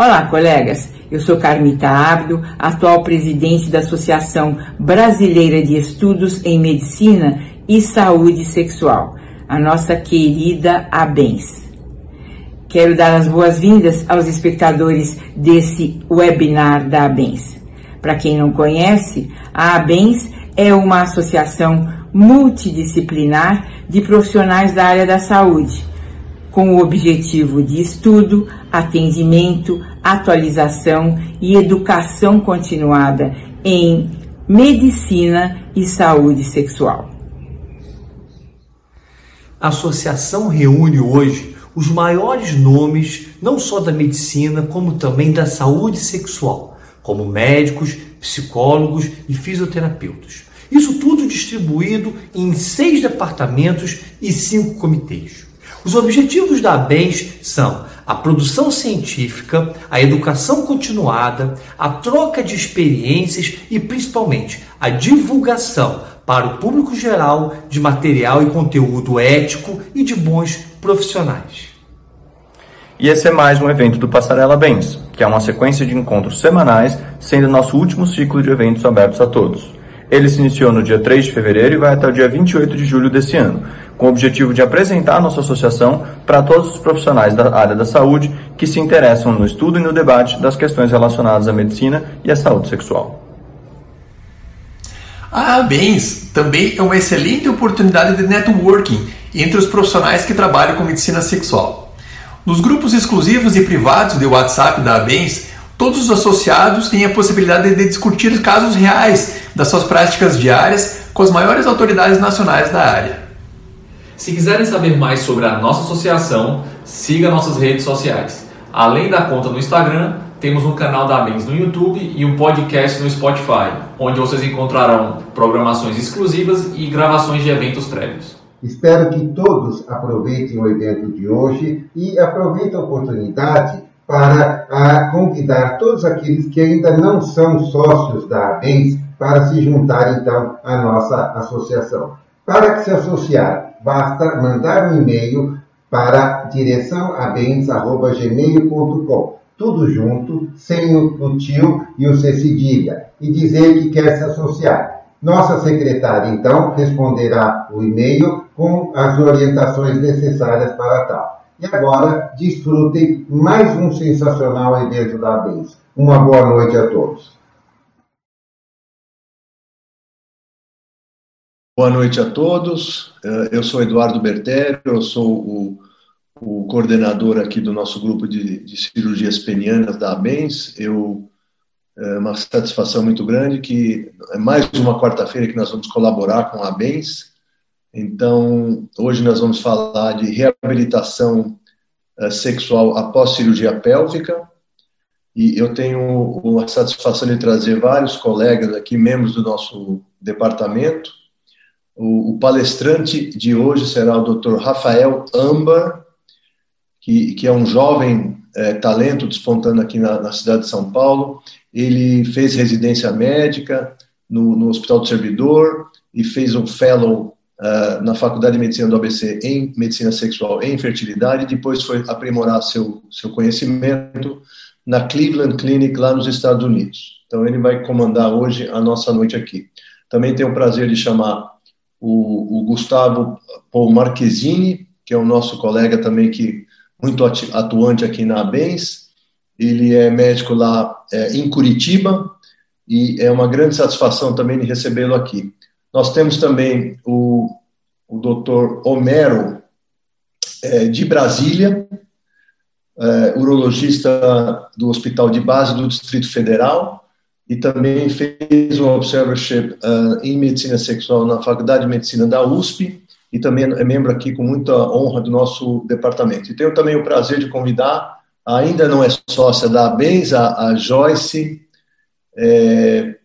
Olá, colegas. Eu sou Carmita Abdo, atual presidente da Associação Brasileira de Estudos em Medicina e Saúde Sexual, a nossa querida ABENS. Quero dar as boas-vindas aos espectadores desse webinar da ABENS. Para quem não conhece, a ABENS é uma associação multidisciplinar de profissionais da área da saúde com o objetivo de estudo, atendimento, atualização e educação continuada em medicina e saúde sexual. A associação reúne hoje os maiores nomes não só da medicina, como também da saúde sexual, como médicos, psicólogos e fisioterapeutas. Isso tudo distribuído em seis departamentos e cinco comitês. Os objetivos da ABENS são a produção científica, a educação continuada, a troca de experiências e principalmente a divulgação para o público geral de material e conteúdo ético e de bons profissionais. E esse é mais um evento do Passarela Bens, que é uma sequência de encontros semanais, sendo nosso último ciclo de eventos abertos a todos. Ele se iniciou no dia 3 de fevereiro e vai até o dia 28 de julho desse ano, com o objetivo de apresentar nossa associação para todos os profissionais da área da saúde que se interessam no estudo e no debate das questões relacionadas à medicina e à saúde sexual. A ABENS também é uma excelente oportunidade de networking entre os profissionais que trabalham com medicina sexual. Nos grupos exclusivos e privados de WhatsApp da ABENS, todos os associados têm a possibilidade de discutir casos reais das suas práticas diárias com as maiores autoridades nacionais da área. Se quiserem saber mais sobre a nossa associação, siga nossas redes sociais. Além da conta no Instagram, temos um canal da Bens no YouTube e um podcast no Spotify, onde vocês encontrarão programações exclusivas e gravações de eventos prévios. Espero que todos aproveitem o evento de hoje e aproveitem a oportunidade para convidar todos aqueles que ainda não são sócios da ABENS para se juntar então à nossa associação. Para que se associar, basta mandar um e-mail para direçãoabens@gmail.com. Tudo junto, sem o, tio e o C cedilha, e dizer que quer se associar. Nossa secretária, então, responderá o e-mail com as orientações necessárias para tal. E agora, desfrutem mais um sensacional evento da ABENS. Uma boa noite a todos. Boa noite a todos. Eh, eu sou Eduardo Bertério, eu sou o, o coordenador aqui do nosso grupo de, de cirurgias penianas da ABENS. Eu, é uma satisfação muito grande que é mais uma quarta-feira que nós vamos colaborar com a ABENS. Então, hoje nós vamos falar de reabilitação eh, sexual após cirurgia pélvica. E eu tenho a satisfação de trazer vários colegas aqui, membros do nosso departamento, o, o palestrante de hoje será o Dr. Rafael Ambar, que, que é um jovem é, talento despontando aqui na, na, cidade de São Paulo. Ele fez residência médica no, no Hospital do Servidor e fez um fellow uh, na Faculdade de Medicina do ABC em Medicina Sexual e Infertilidade. Depois foi aprimorar seu, seu conhecimento na Cleveland Clinic, lá nos Estados Unidos. Então, ele vai comandar hoje a nossa noite aqui. Também tenho o prazer de chamar o, o Gustavo Paul Marquezini, que é o nosso colega também que muito atuante aqui na ABENS. Ele é médico lá é, em Curitiba e é uma grande satisfação também de recebê-lo aqui. Nós temos também o, o doutor Homero, é, de Brasília, é, urologista do Hospital de Base do Distrito Federal, e também fez um observership uh, em medicina sexual na Faculdade de Medicina da USP e também é membro aqui com muita honra do nosso departamento. E tenho também o prazer de convidar, ainda não é sócia da ABENS, a, a Joyce, é,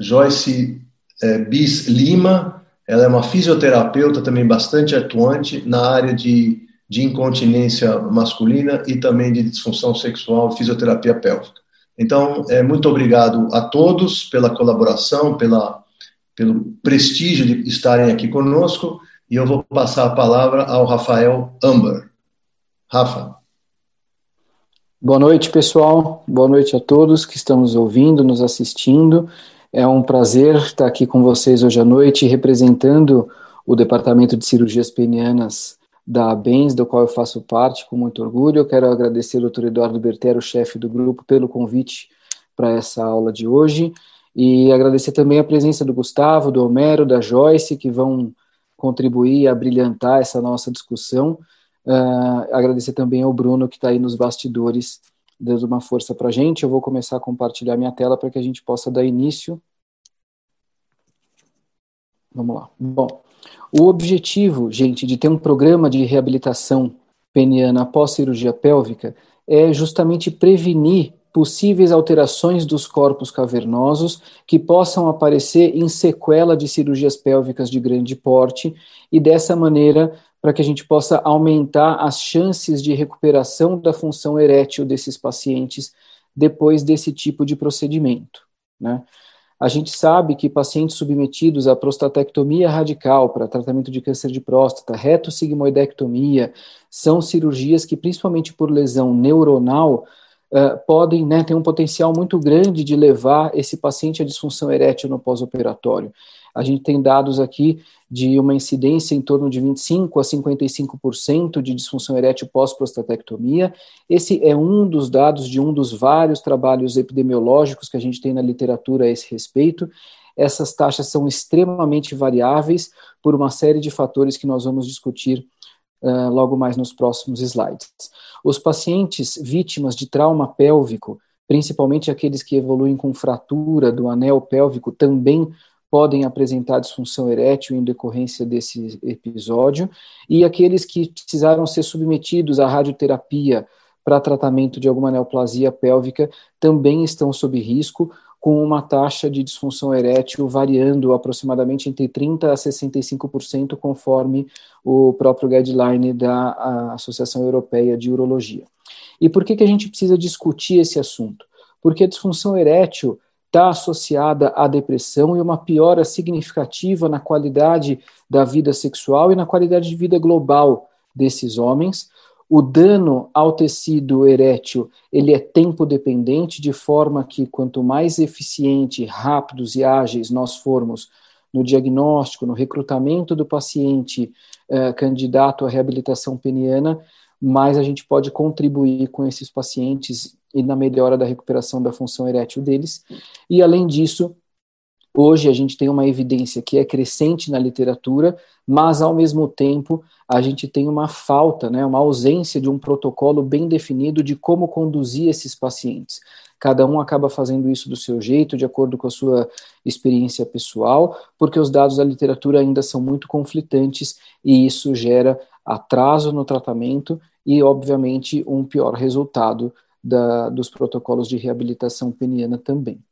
Joyce é, Bis Lima, ela é uma fisioterapeuta também bastante atuante na área de, de incontinência masculina e também de disfunção sexual, fisioterapia pélvica. Então, é, muito obrigado a todos pela colaboração, pela, pelo prestígio de estarem aqui conosco, e eu vou passar a palavra ao Rafael Amber. Rafa. Boa noite, pessoal. Boa noite a todos que estão nos ouvindo, nos assistindo. É um prazer estar aqui com vocês hoje à noite, representando o Departamento de Cirurgias Penianas da ABENS, do qual eu faço parte com muito orgulho. Eu quero agradecer ao Dr. Eduardo Bertero, chefe do grupo, pelo convite para essa aula de hoje e agradecer também a presença do Gustavo, do Homero, da Joyce, que vão contribuir a brilhantar essa nossa discussão. Uh, agradecer também ao Bruno, que está aí nos bastidores, dando uma força para a gente. Eu vou começar a compartilhar minha tela para que a gente possa dar início. Vamos lá. Bom, o objetivo, gente, de ter um programa de reabilitação peniana após cirurgia pélvica é justamente prevenir possíveis alterações dos corpos cavernosos que possam aparecer em sequela de cirurgias pélvicas de grande porte e dessa maneira para que a gente possa aumentar as chances de recuperação da função erétil desses pacientes depois desse tipo de procedimento. Né? A gente sabe que pacientes submetidos à prostatectomia radical para tratamento de câncer de próstata, retossigmoidectomia, são cirurgias que, principalmente por lesão neuronal, uh, podem né, ter um potencial muito grande de levar esse paciente à disfunção erétil no pós-operatório. A gente tem dados aqui de uma incidência em torno de 25 a 55% de disfunção erétil pós-prostatectomia. Esse é um dos dados de um dos vários trabalhos epidemiológicos que a gente tem na literatura a esse respeito. Essas taxas são extremamente variáveis por uma série de fatores que nós vamos discutir uh, logo mais nos próximos slides. Os pacientes vítimas de trauma pélvico, principalmente aqueles que evoluem com fratura do anel pélvico, também podem apresentar disfunção erétil em decorrência desse episódio, e aqueles que precisaram ser submetidos à radioterapia para tratamento de alguma neoplasia pélvica também estão sob risco, com uma taxa de disfunção erétil variando aproximadamente entre 30% a 65%, conforme o próprio guideline da Associação Europeia de Urologia. E por que, que a gente precisa discutir esse assunto? Porque a disfunção erétil está associada à depressão e uma piora significativa na qualidade da vida sexual e na qualidade de vida global desses homens. O dano ao tecido erétil ele é tempo dependente, de forma que quanto mais eficiente, rápidos e ágeis nós formos no diagnóstico, no recrutamento do paciente eh, candidato à reabilitação peniana, mais a gente pode contribuir com esses pacientes e na melhora da recuperação da função erétil deles. E além disso, hoje a gente tem uma evidência que é crescente na literatura, mas ao mesmo tempo a gente tem uma falta, né, uma ausência de um protocolo bem definido de como conduzir esses pacientes. Cada um acaba fazendo isso do seu jeito, de acordo com a sua experiência pessoal, porque os dados da literatura ainda são muito conflitantes e isso gera atraso no tratamento e, obviamente, um pior resultado da, dos protocolos de reabilitação peniana também.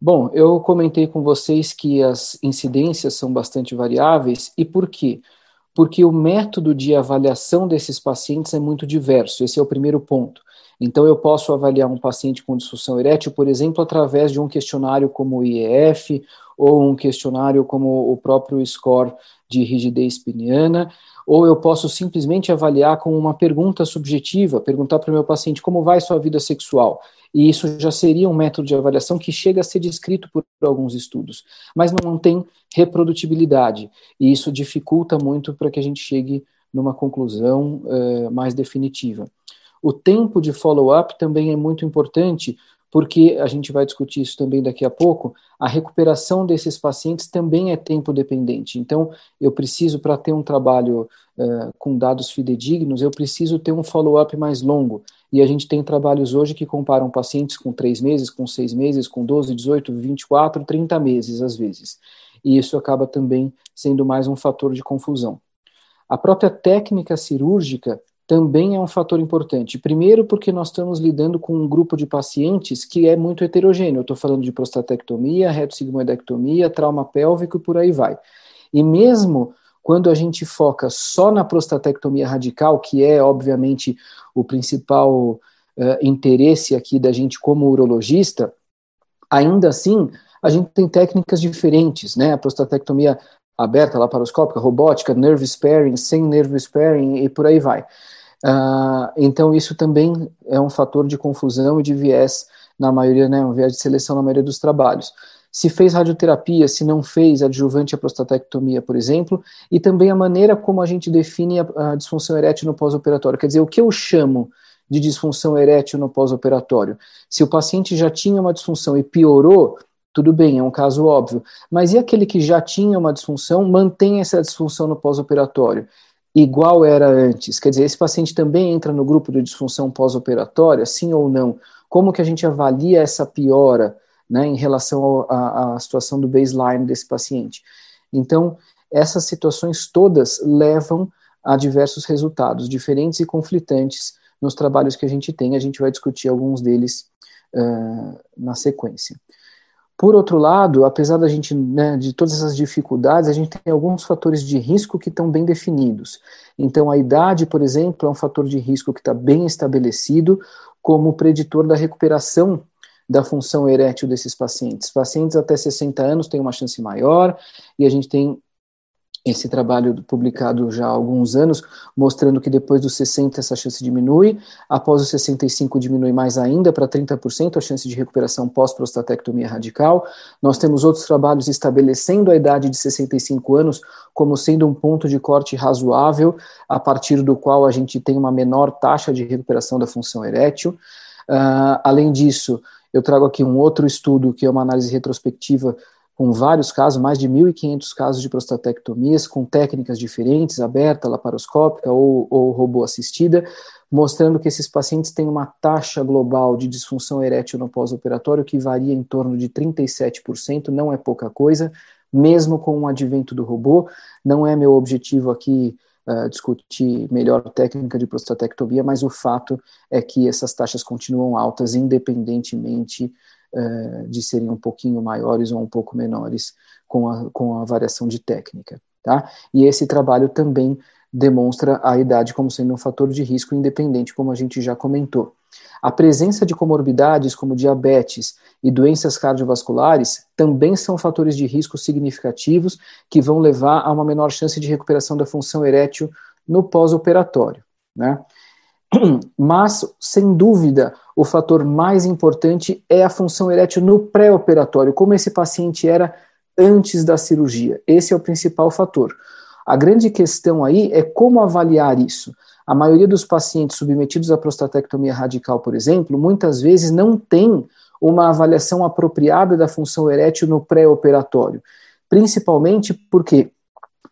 Bom, eu comentei com vocês que as incidências são bastante variáveis, e por quê? Porque o método de avaliação desses pacientes é muito diverso, esse é o primeiro ponto. Então, eu posso avaliar um paciente com disfunção erétil, por exemplo, através de um questionário como o IEF, ou um questionário como o próprio score de rigidez peniana, ou eu posso simplesmente avaliar com uma pergunta subjetiva, perguntar para o meu paciente como vai sua vida sexual. E isso já seria um método de avaliação que chega a ser descrito por alguns estudos, mas não tem reprodutibilidade, e isso dificulta muito para que a gente chegue numa conclusão uh, mais definitiva. O tempo de follow-up também é muito importante, porque a gente vai discutir isso também daqui a pouco, a recuperação desses pacientes também é tempo dependente. Então, eu preciso, para ter um trabalho uh, com dados fidedignos, eu preciso ter um follow-up mais longo. E a gente tem trabalhos hoje que comparam pacientes com três meses, com seis meses, com 12, 18, 24, 30 meses, às vezes. E isso acaba também sendo mais um fator de confusão. A própria técnica cirúrgica também é um fator importante. Primeiro, porque nós estamos lidando com um grupo de pacientes que é muito heterogêneo. Eu estou falando de prostatectomia, retossigmoidectomia, trauma pélvico e por aí vai. E mesmo quando a gente foca só na prostatectomia radical, que é, obviamente, o principal uh, interesse aqui da gente como urologista, ainda assim, a gente tem técnicas diferentes, né? A prostatectomia aberta, laparoscópica, robótica, nerve sparing, sem nerve sparing e por aí vai. Uh, então, isso também é um fator de confusão e de viés na maioria, né, um viés de seleção na maioria dos trabalhos. Se fez radioterapia, se não fez adjuvante à prostatectomia, por exemplo, e também a maneira como a gente define a, a disfunção erétil no pós-operatório. Quer dizer, o que eu chamo de disfunção erétil no pós-operatório? Se o paciente já tinha uma disfunção e piorou, tudo bem, é um caso óbvio. Mas e aquele que já tinha uma disfunção, mantém essa disfunção no pós-operatório? Igual era antes? Quer dizer, esse paciente também entra no grupo de disfunção pós-operatória, sim ou não? Como que a gente avalia essa piora né, em relação à situação do baseline desse paciente? Então, essas situações todas levam a diversos resultados diferentes e conflitantes nos trabalhos que a gente tem. A gente vai discutir alguns deles uh, na sequência. Por outro lado, apesar da gente, né, de todas essas dificuldades, a gente tem alguns fatores de risco que estão bem definidos. Então, a idade, por exemplo, é um fator de risco que está bem estabelecido como preditor da recuperação da função erétil desses pacientes. Pacientes até 60 anos têm uma chance maior, e a gente tem esse trabalho publicado já há alguns anos, mostrando que depois dos 60 essa chance diminui, após os 65 diminui mais ainda para 30% a chance de recuperação pós-prostatectomia radical. Nós temos outros trabalhos estabelecendo a idade de 65 anos como sendo um ponto de corte razoável, a partir do qual a gente tem uma menor taxa de recuperação da função erétil. Uh, além disso, eu trago aqui um outro estudo que é uma análise retrospectiva com vários casos, mais de 1.500 casos de prostatectomias, com técnicas diferentes, aberta, laparoscópica ou, ou robô assistida, mostrando que esses pacientes têm uma taxa global de disfunção erétil no pós-operatório que varia em torno de 37%, não é pouca coisa, mesmo com o advento do robô. Não é meu objetivo aqui uh, discutir melhor técnica de prostatectomia, mas o fato é que essas taxas continuam altas, independentemente uh, de serem um pouquinho maiores ou um pouco menores com a, com a variação de técnica. Tá? E esse trabalho também demonstra a idade como sendo um fator de risco independente, como a gente já comentou. A presença de comorbidades como diabetes e doenças cardiovasculares também são fatores de risco significativos que vão levar a uma menor chance de recuperação da função erétil no pós-operatório. Né? Mas, sem dúvida, o fator mais importante é a função erétil no pré-operatório, como esse paciente era antes da cirurgia. Esse é o principal fator. A grande questão aí é como avaliar isso. A maioria dos pacientes submetidos à prostatectomia radical, por exemplo, muitas vezes não tem uma avaliação apropriada da função erétil no pré-operatório. Principalmente porque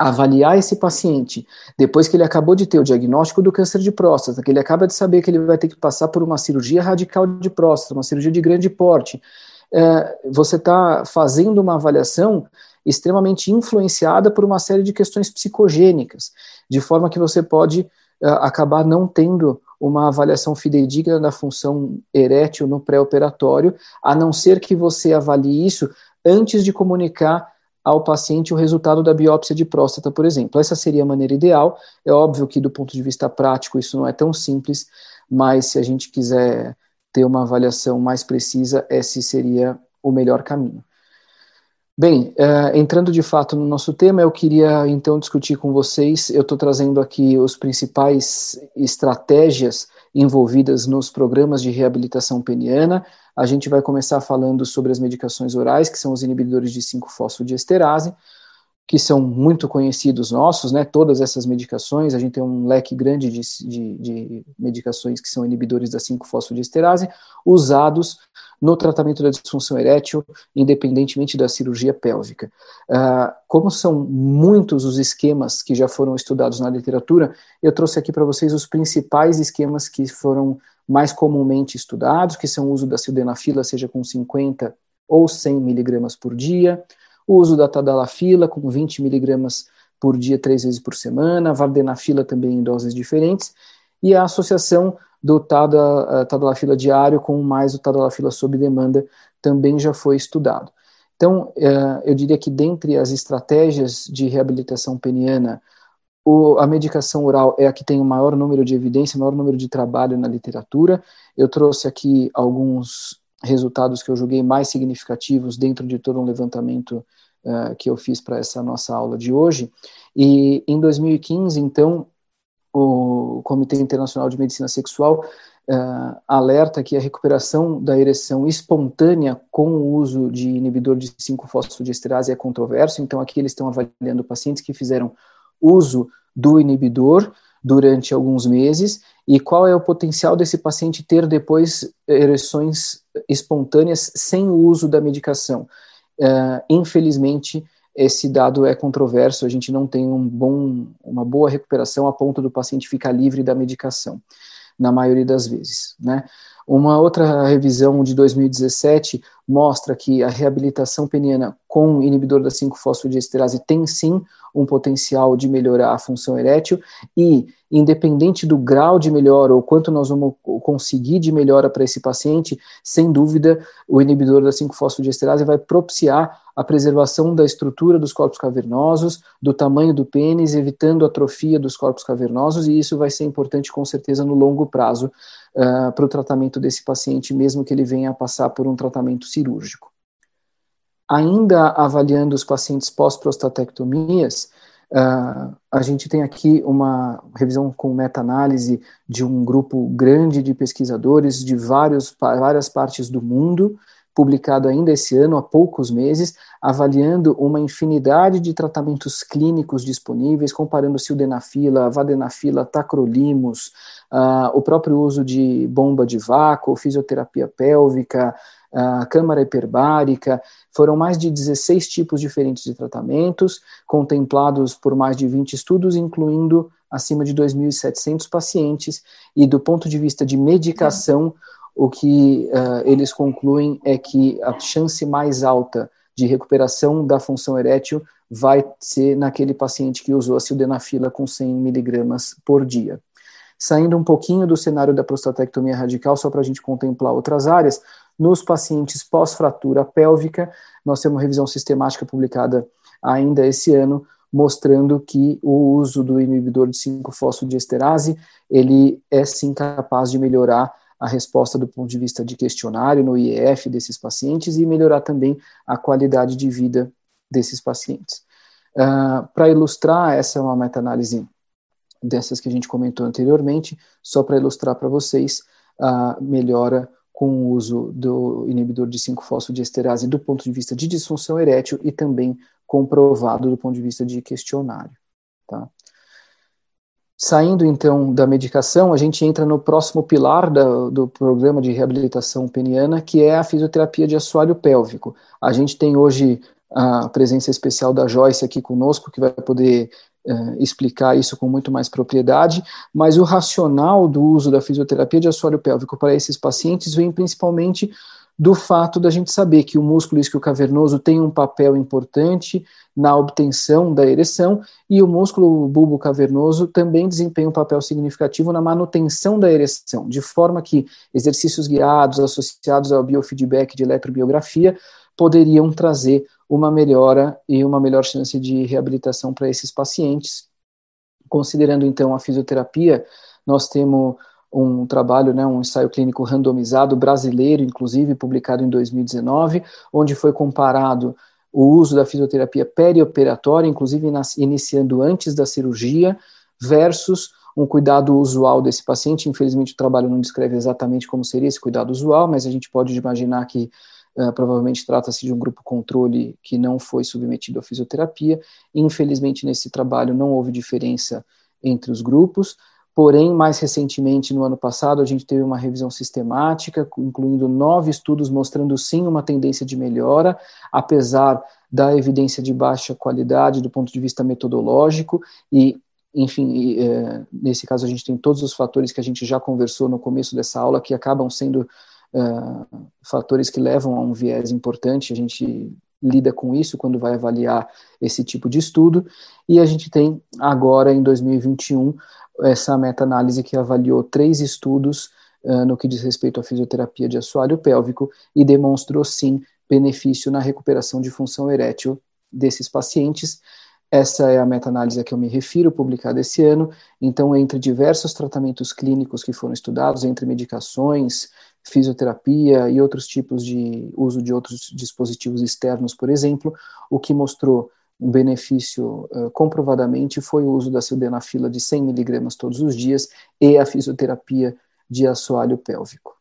avaliar esse paciente depois que ele acabou de ter o diagnóstico do câncer de próstata, que ele acaba de saber que ele vai ter que passar por uma cirurgia radical de próstata, uma cirurgia de grande porte, é, você está fazendo uma avaliação extremamente influenciada por uma série de questões psicogênicas, de forma que você pode é, acabar não tendo uma avaliação fidedigna da função erétil no pré-operatório, a não ser que você avalie isso antes de comunicar ao paciente o resultado da biópsia de próstata, por exemplo. Essa seria a maneira ideal. É óbvio que, do ponto de vista prático, isso não é tão simples, mas se a gente quiser ter uma avaliação mais precisa, esse seria o melhor caminho. Bem, uh, entrando de fato no nosso tema, eu queria então discutir com vocês. Eu estou trazendo aqui os principais estratégias envolvidas nos programas de reabilitação peniana, a gente vai começar falando sobre as medicações orais, que são os inibidores de 5-fosfodiesterase, que são muito conhecidos nossos, né? Todas essas medicações, a gente tem um leque grande de, de, de medicações que são inibidores da 5-fosfodiesterase, usados no tratamento da disfunção erétil, independentemente da cirurgia pélvica. Uh, como são muitos os esquemas que já foram estudados na literatura, eu trouxe aqui para vocês os principais esquemas que foram mais comumente estudados, que são o uso da sildenafila, seja com 50 ou 100 miligramas por dia, o uso da tadalafila com 20 miligramas por dia, três vezes por semana, vardenafila também em doses diferentes, e a associação do eh, tadalafila diário com mais o tadalafila sob demanda também já foi estudado. Então, eh, eu diria que dentre as estratégias de reabilitação peniana, o, a medicação oral é a que tem o maior número de evidência, o maior número de trabalho na literatura. Eu trouxe aqui alguns resultados que eu julguei mais significativos dentro de todo um levantamento uh, que eu fiz para essa nossa aula de hoje. E em 2015, então, o Comitê Internacional de Medicina Sexual uh, alerta que a recuperação da ereção espontânea com o uso de inibidor de 5-fosfodiesterase é controverso, então aqui eles estão avaliando pacientes que fizeram uso do inibidor durante alguns meses e qual é o potencial desse paciente ter depois ereções espontâneas sem o uso da medicação. Uh, infelizmente, esse dado é controverso, a gente não tem um bom, uma boa recuperação a ponto do paciente ficar livre da medicação na maioria das vezes. Né? Uma outra revisão de 2017 mostra que a reabilitação peniana com inibidor da 5-fosfodiesterase tem sim um potencial de melhorar a função erétil e, independente do grau de melhora ou quanto nós vamos conseguir de melhora para esse paciente, sem dúvida, o inibidor da 5-fosfodiesterase vai propiciar a preservação da estrutura dos corpos cavernosos, do tamanho do pênis, evitando a atrofia dos corpos cavernosos, e isso vai ser importante com certeza no longo prazo uh, para o tratamento desse paciente, mesmo que ele venha a passar por um tratamento cirúrgico. Ainda avaliando os pacientes pós-prostatectomias, uh, a gente tem aqui uma revisão com meta-análise de um grupo grande de pesquisadores de vários, várias partes do mundo, publicado ainda esse ano, há poucos meses, avaliando uma infinidade de tratamentos clínicos disponíveis, comparando sildenafila, vadenafila, tacrolimus, uh, o próprio uso de bomba de vácuo, fisioterapia pélvica, uh, câmara hiperbárica, foram mais de 16 tipos diferentes de tratamentos, contemplados por mais de 20 estudos, incluindo acima de 2.700 pacientes, e do ponto de vista de medicação, o que uh, eles concluem é que a chance mais alta de recuperação da função erétil vai ser naquele paciente que usou a sildenafila com 100 miligramas por dia. Saindo um pouquinho do cenário da prostatectomia radical, só para a gente contemplar outras áreas, nos pacientes pós-fratura pélvica, nós temos uma revisão sistemática publicada ainda esse ano, mostrando que o uso do inibidor de 5-fosfodiesterase, ele é sim capaz de melhorar a resposta do ponto de vista de questionário no IEF desses pacientes e melhorar também a qualidade de vida desses pacientes. Uh, ah, para ilustrar, essa é uma meta-análise dessas que a gente comentou anteriormente, só para ilustrar para vocês a melhora com o uso do inibidor de 5-fosfodiesterase do ponto de vista de disfunção erétil e também comprovado do ponto de vista de questionário. Tá? Saindo então da medicação, a gente entra no próximo pilar da, do programa de reabilitação peniana, que é a fisioterapia de assoalho pélvico. A gente tem hoje a presença especial da Joyce aqui conosco, que vai poder uh, explicar isso com muito mais propriedade, mas o racional do uso da fisioterapia de assoalho pélvico para esses pacientes vem principalmente do fato da gente saber que o músculo isquiocavernoso tem um papel importante na obtenção da ereção e o músculo bulbo cavernoso também desempenha um papel significativo na manutenção da ereção, de forma que exercícios guiados associados ao biofeedback de eletrobiografia poderiam trazer uma melhora e uma melhor chance de reabilitação para esses pacientes. Considerando então a fisioterapia, nós temos um trabalho, né, um ensaio clínico randomizado brasileiro, inclusive publicado em 2019, onde foi comparado o uso da fisioterapia perioperatória, inclusive iniciando antes da cirurgia, versus um cuidado usual desse paciente. Infelizmente, o trabalho não descreve exatamente como seria esse cuidado usual, mas a gente pode imaginar que uh, provavelmente trata-se de um grupo controle que não foi submetido à fisioterapia. Infelizmente, nesse trabalho não houve diferença entre os grupos. Porém, mais recentemente, no ano passado, a gente teve uma revisão sistemática, incluindo nove estudos mostrando sim uma tendência de melhora, apesar da evidência de baixa qualidade do ponto de vista metodológico e enfim, é, nesse caso a gente tem todos os fatores que a gente já conversou no começo dessa aula que acabam sendo é, fatores que levam a um viés importante. A gente lida com isso quando vai avaliar esse tipo de estudo. E a gente tem agora, em 2021, essa meta-análise que avaliou três estudos uh, no que diz respeito à fisioterapia de assoalho pélvico e demonstrou sim benefício na recuperação de função erétil desses pacientes. Essa é a meta-análise a que eu me refiro, publicada esse ano. Então, entre diversos tratamentos clínicos que foram estudados, entre medicações, fisioterapia e outros tipos de uso de outros dispositivos externos, por exemplo, o que mostrou um benefício uh, comprovadamente foi o uso da sildenafila de 100 miligramas todos os dias e a fisioterapia de assoalho pélvico.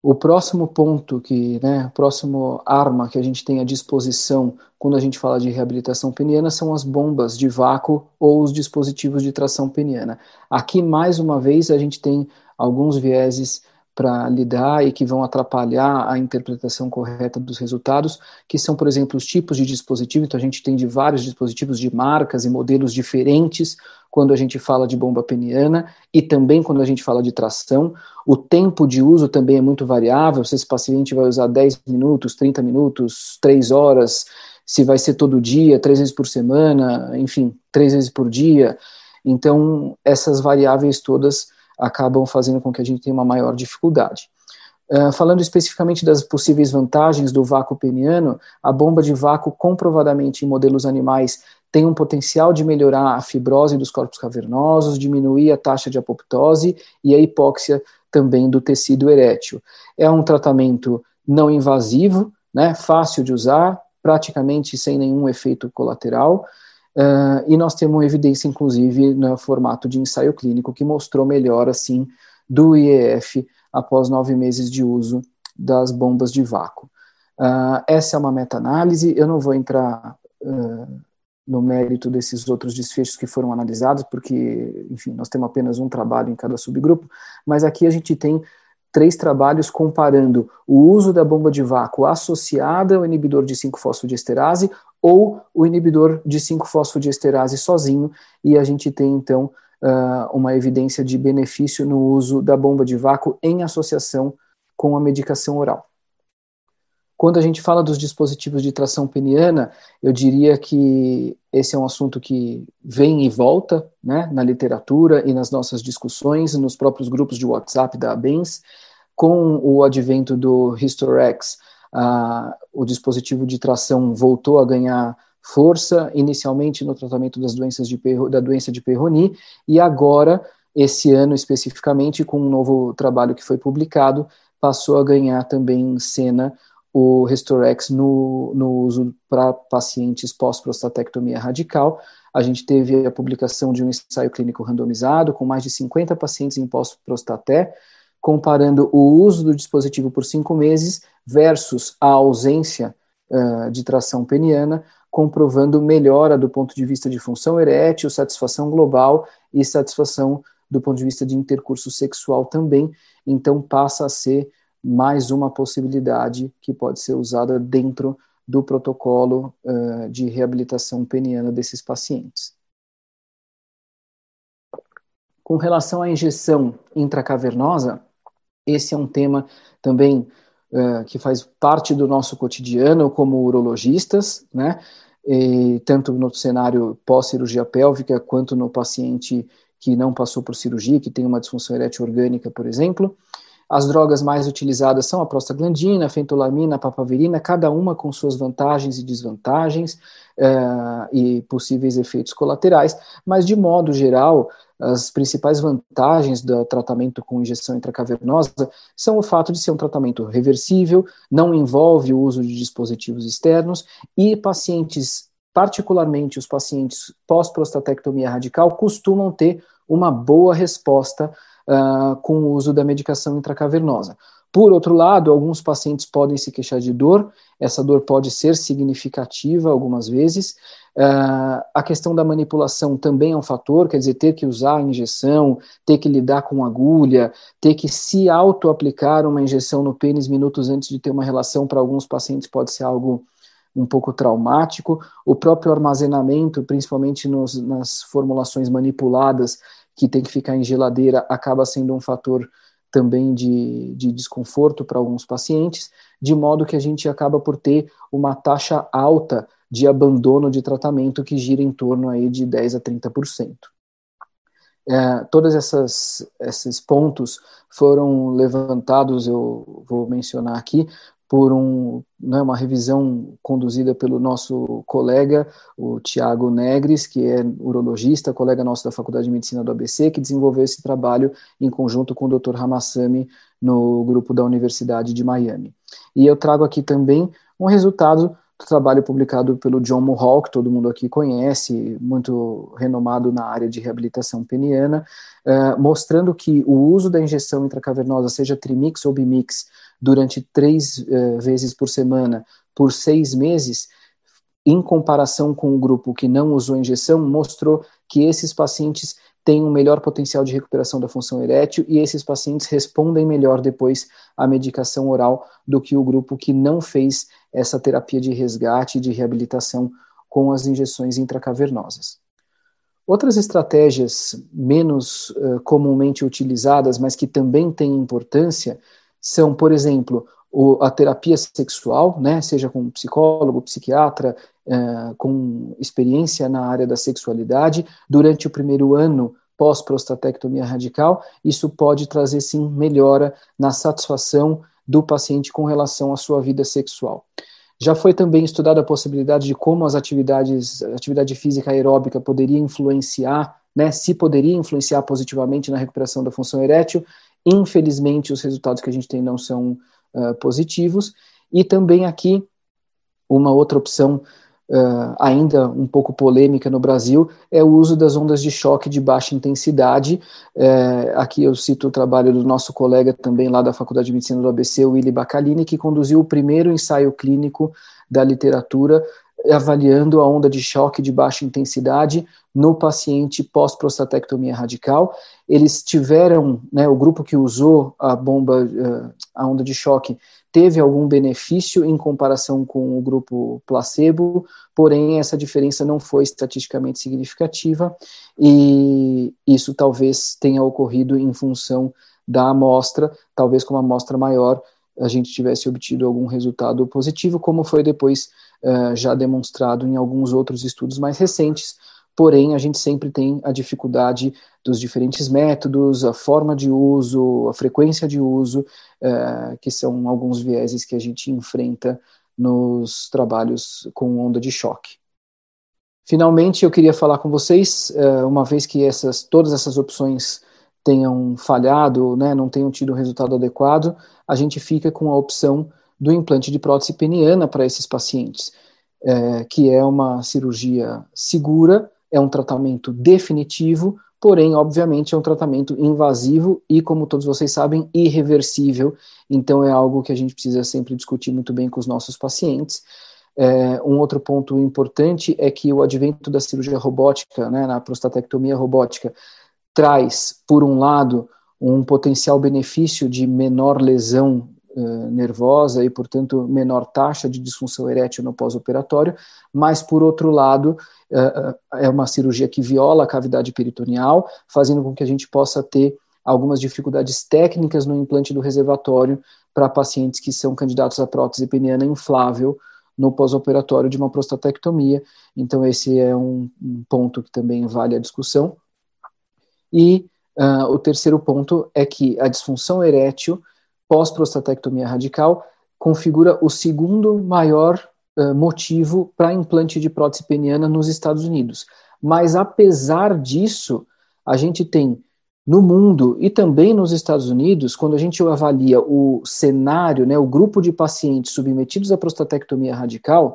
O próximo ponto que, né, a próxima arma que a gente tem à disposição quando a gente fala de reabilitação peniana são as bombas de vácuo ou os dispositivos de tração peniana. Aqui, mais uma vez, a gente tem alguns vieses para lidar e que vão atrapalhar a interpretação correta dos resultados, que são, por exemplo, os tipos de dispositivo. Então, a gente tem de vários dispositivos de marcas e modelos diferentes quando a gente fala de bomba peniana e também quando a gente fala de tração. O tempo de uso também é muito variável, se esse paciente vai usar 10 minutos, 30 minutos, 3 horas, se vai ser todo dia, três vezes por semana, enfim, três vezes por dia. Então, essas variáveis todas acabam fazendo com que a gente tenha uma maior dificuldade. Uh, falando especificamente das possíveis vantagens do vácuo peniano, a bomba de vácuo comprovadamente em modelos animais tem um potencial de melhorar a fibrose dos corpos cavernosos, diminuir a taxa de apoptose e a hipóxia também do tecido erétil. É um tratamento não invasivo, né, fácil de usar, praticamente sem nenhum efeito colateral, Uh, e nós temos evidência, inclusive, no formato de ensaio clínico, que mostrou melhora, sim, do IEF após nove meses de uso das bombas de vácuo. Uh, essa é uma meta-análise, eu não vou entrar uh, no mérito desses outros desfechos que foram analisados, porque, enfim, nós temos apenas um trabalho em cada subgrupo, mas aqui a gente tem três trabalhos comparando o uso da bomba de vácuo associada ao inibidor de 5-fosfodiesterase ou o inibidor de 5-fosfodiesterase sozinho, e a gente tem então uh, uma evidência de benefício no uso da bomba de vácuo em associação com a medicação oral. Quando a gente fala dos dispositivos de tração peniana, eu diria que esse é um assunto que vem e volta né, na literatura e nas nossas discussões, nos próprios grupos de WhatsApp da ABENS, com o advento do Historex, ah, o dispositivo de tração voltou a ganhar força, inicialmente no tratamento das doenças de da doença de Peyronie, e agora, esse ano especificamente, com um novo trabalho que foi publicado, passou a ganhar também cena o Restorex no, no uso para pacientes pós-prostatectomia radical. A gente teve a publicação de um ensaio clínico randomizado com mais de 50 pacientes em pós-prostaté, comparando o uso do dispositivo por cinco meses versus a ausência uh, de tração peniana, comprovando melhora do ponto de vista de função erétil, satisfação global e satisfação do ponto de vista de intercurso sexual também. Então, passa a ser mais uma possibilidade que pode ser usada dentro do protocolo uh, de reabilitação peniana desses pacientes. Com relação à injeção intracavernosa, esse é um tema também uh, que faz parte do nosso cotidiano como urologistas, né? E, tanto no cenário pós-cirurgia pélvica quanto no paciente que não passou por cirurgia, que tem uma disfunção erétil orgânica, por exemplo. As drogas mais utilizadas são a prostaglandina, a fentolamina, a papaverina, cada uma com suas vantagens e desvantagens uh, e possíveis efeitos colaterais, mas de modo geral, as principais vantagens do tratamento com injeção intracavernosa são o fato de ser um tratamento reversível, não envolve o uso de dispositivos externos e pacientes, particularmente os pacientes pós-prostatectomia radical, costumam ter uma boa resposta uh, com o uso da medicação intracavernosa. Por outro lado, alguns pacientes podem se queixar de dor, essa dor pode ser significativa algumas vezes. Uh, a questão da manipulação também é um fator, quer dizer, ter que usar a injeção, ter que lidar com agulha, ter que se auto-aplicar uma injeção no pênis minutos antes de ter uma relação, para alguns pacientes pode ser algo um pouco traumático. O próprio armazenamento, principalmente nos, nas formulações manipuladas, que tem que ficar em geladeira, acaba sendo um fator também de, de desconforto para alguns pacientes, de modo que a gente acaba por ter uma taxa alta de abandono de tratamento que gira em torno aí de 10 a 30%. É, todos essas, esses pontos foram levantados, eu vou mencionar aqui, por um, né, uma revisão conduzida pelo nosso colega, o Tiago Negres, que é urologista, colega nosso da Faculdade de Medicina do ABC, que desenvolveu esse trabalho em conjunto com o Dr. Ramassami no grupo da Universidade de Miami. E eu trago aqui também um resultado trabalho publicado pelo John Mulhall, que todo mundo aqui conhece, muito renomado na área de reabilitação peniana, uh, mostrando que o uso da injeção intracavernosa, seja trimix ou bimix, durante três uh, vezes por semana, por seis meses, em comparação com o grupo que não usou injeção, mostrou que esses pacientes têm um melhor potencial de recuperação da função erétil e esses pacientes respondem melhor depois à medicação oral do que o grupo que não fez essa terapia de resgate e de reabilitação com as injeções intracavernosas. Outras estratégias menos uh, comumente utilizadas, mas que também têm importância, são, por exemplo, o, a terapia sexual, né, seja com psicólogo, psiquiatra, uh, com experiência na área da sexualidade, durante o primeiro ano pós-prostatectomia radical, isso pode trazer sim melhora na satisfação do paciente com relação à sua vida sexual. Já foi também estudada a possibilidade de como as atividades, atividade física aeróbica poderia influenciar, né, se poderia influenciar positivamente na recuperação da função erétil. Infelizmente, os resultados que a gente tem não são uh, positivos. E também aqui, uma outra opção uh, ainda um pouco polêmica no Brasil, é o uso das ondas de choque de baixa intensidade. Uh, aqui eu cito o trabalho do nosso colega também lá da Faculdade de Medicina do ABC, Willy Bacalini, que conduziu o primeiro ensaio clínico da literatura avaliando a onda de choque de baixa intensidade no paciente pós-prostatectomia radical. Eles tiveram, né, o grupo que usou a bomba, uh, a onda de choque, teve algum benefício em comparação com o grupo placebo, porém essa diferença não foi estatisticamente significativa e isso talvez tenha ocorrido em função da amostra, talvez com uma amostra maior a gente tivesse obtido algum resultado positivo, como foi depois uh, já demonstrado em alguns outros estudos mais recentes, porém a gente sempre tem a dificuldade dos diferentes métodos, a forma de uso, a frequência de uso, uh, que são alguns vieses que a gente enfrenta nos trabalhos com onda de choque. Finalmente, eu queria falar com vocês, uh, uma vez que essas, todas essas opções tenham falhado, né, não tenham tido o resultado adequado, a gente fica com a opção do implante de prótese peniana para esses pacientes, é, que é uma cirurgia segura, é um tratamento definitivo, porém, obviamente, é um tratamento invasivo e, como todos vocês sabem, irreversível. Então, é algo que a gente precisa sempre discutir muito bem com os nossos pacientes. É, um outro ponto importante é que o advento da cirurgia robótica, né, na prostatectomia robótica, traz, por um lado, um potencial benefício de menor lesão uh, nervosa e, portanto, menor taxa de disfunção erétil no pós-operatório, mas, por outro lado, uh, é uma cirurgia que viola a cavidade peritoneal, fazendo com que a gente possa ter algumas dificuldades técnicas no implante do reservatório para pacientes que são candidatos à prótese peniana inflável no pós-operatório de uma prostatectomia. Então, esse é um, um ponto que também vale a discussão. E uh, o terceiro ponto é que a disfunção erétil pós-prostatectomia radical configura o segundo maior uh, motivo para implante de prótese peniana nos Estados Unidos. Mas apesar disso, a gente tem no mundo e também nos Estados Unidos, quando a gente avalia o cenário, né, o grupo de pacientes submetidos à prostatectomia radical,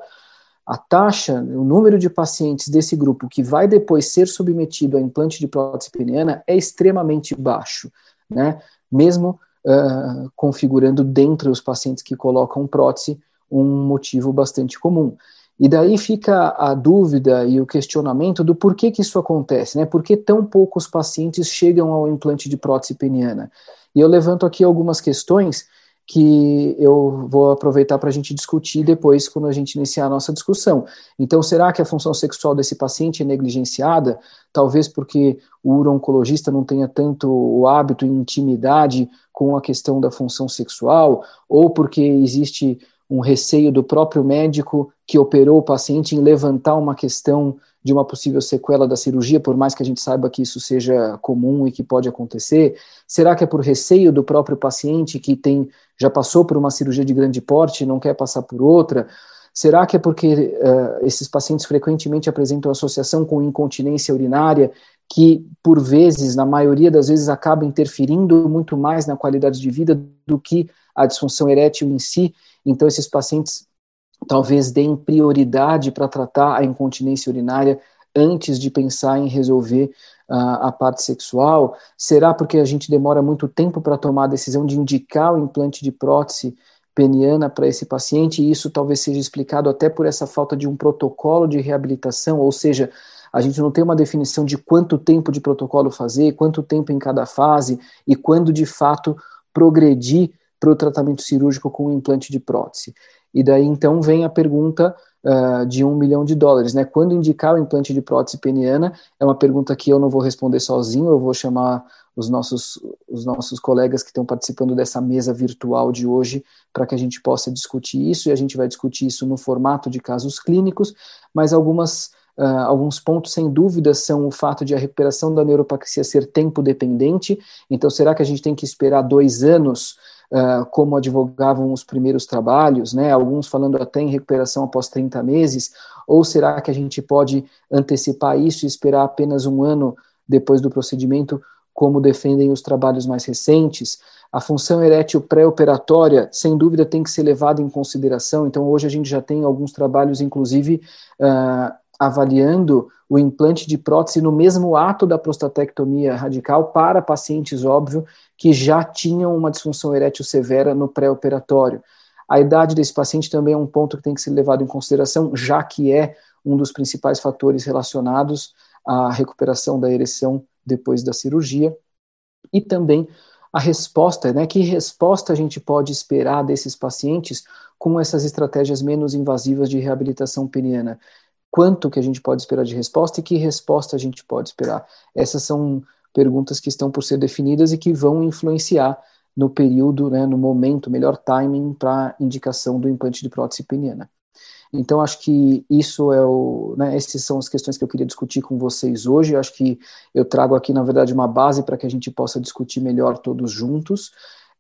a taxa, o número de pacientes desse grupo que vai depois ser submetido a implante de prótese peniana é extremamente baixo, né? Mesmo uh, configurando dentre os pacientes que colocam prótese um motivo bastante comum. E daí fica a dúvida e o questionamento do porquê que isso acontece, né? Por que tão poucos pacientes chegam ao implante de prótese peniana? E eu levanto aqui algumas questões que eu vou aproveitar para a gente discutir depois, quando a gente iniciar a nossa discussão. Então, será que a função sexual desse paciente é negligenciada? Talvez porque o uro-oncologista não tenha tanto o hábito e intimidade com a questão da função sexual, ou porque existe um receio do próprio médico que operou o paciente em levantar uma questão de uma possível sequela da cirurgia, por mais que a gente saiba que isso seja comum e que pode acontecer? Será que é por receio do próprio paciente que tem já passou por uma cirurgia de grande porte e não quer passar por outra? Será que é porque uh, esses pacientes frequentemente apresentam associação com incontinência urinária, que por vezes, na maioria das vezes, acaba interferindo muito mais na qualidade de vida do que a disfunção erétil em si? Então, esses pacientes talvez deem prioridade para tratar a incontinência urinária antes de pensar em resolver uh, a parte sexual? Será porque a gente demora muito tempo para tomar a decisão de indicar o implante de prótese peniana para esse paciente? E isso talvez seja explicado até por essa falta de um protocolo de reabilitação, ou seja, a gente não tem uma definição de quanto tempo de protocolo fazer, quanto tempo em cada fase e quando de fato progredir para o tratamento cirúrgico com o implante de prótese. E daí então vem a pergunta uh, de um milhão de dólares, né? Quando indicar o implante de prótese peniana? É uma pergunta que eu não vou responder sozinho, eu vou chamar os nossos, os nossos colegas que estão participando dessa mesa virtual de hoje para que a gente possa discutir isso, e a gente vai discutir isso no formato de casos clínicos, mas algumas Uh, alguns pontos, sem dúvida, são o fato de a recuperação da neuropatia ser tempo dependente. Então, será que a gente tem que esperar dois anos, uh, como advogavam os primeiros trabalhos, né? Alguns falando até em recuperação após 30 meses. Ou será que a gente pode antecipar isso e esperar apenas um ano depois do procedimento, como defendem os trabalhos mais recentes? A função erétil pré-operatória, sem dúvida, tem que ser levada em consideração. Então, hoje a gente já tem alguns trabalhos, inclusive. Uh, avaliando o implante de prótese no mesmo ato da prostatectomia radical para pacientes, óbvio, que já tinham uma disfunção erétil severa no pré-operatório. A idade desse paciente também é um ponto que tem que ser levado em consideração, já que é um dos principais fatores relacionados à recuperação da ereção depois da cirurgia. E também a resposta, né? Que resposta a gente pode esperar desses pacientes com essas estratégias menos invasivas de reabilitação peniana? Quanto que a gente pode esperar de resposta e que resposta a gente pode esperar. Essas são perguntas que estão por ser definidas e que vão influenciar no período, né, no momento, melhor timing para indicação do implante de prótese peniana. Então, acho que isso é o. Né, essas são as questões que eu queria discutir com vocês hoje. Eu acho que eu trago aqui, na verdade, uma base para que a gente possa discutir melhor todos juntos.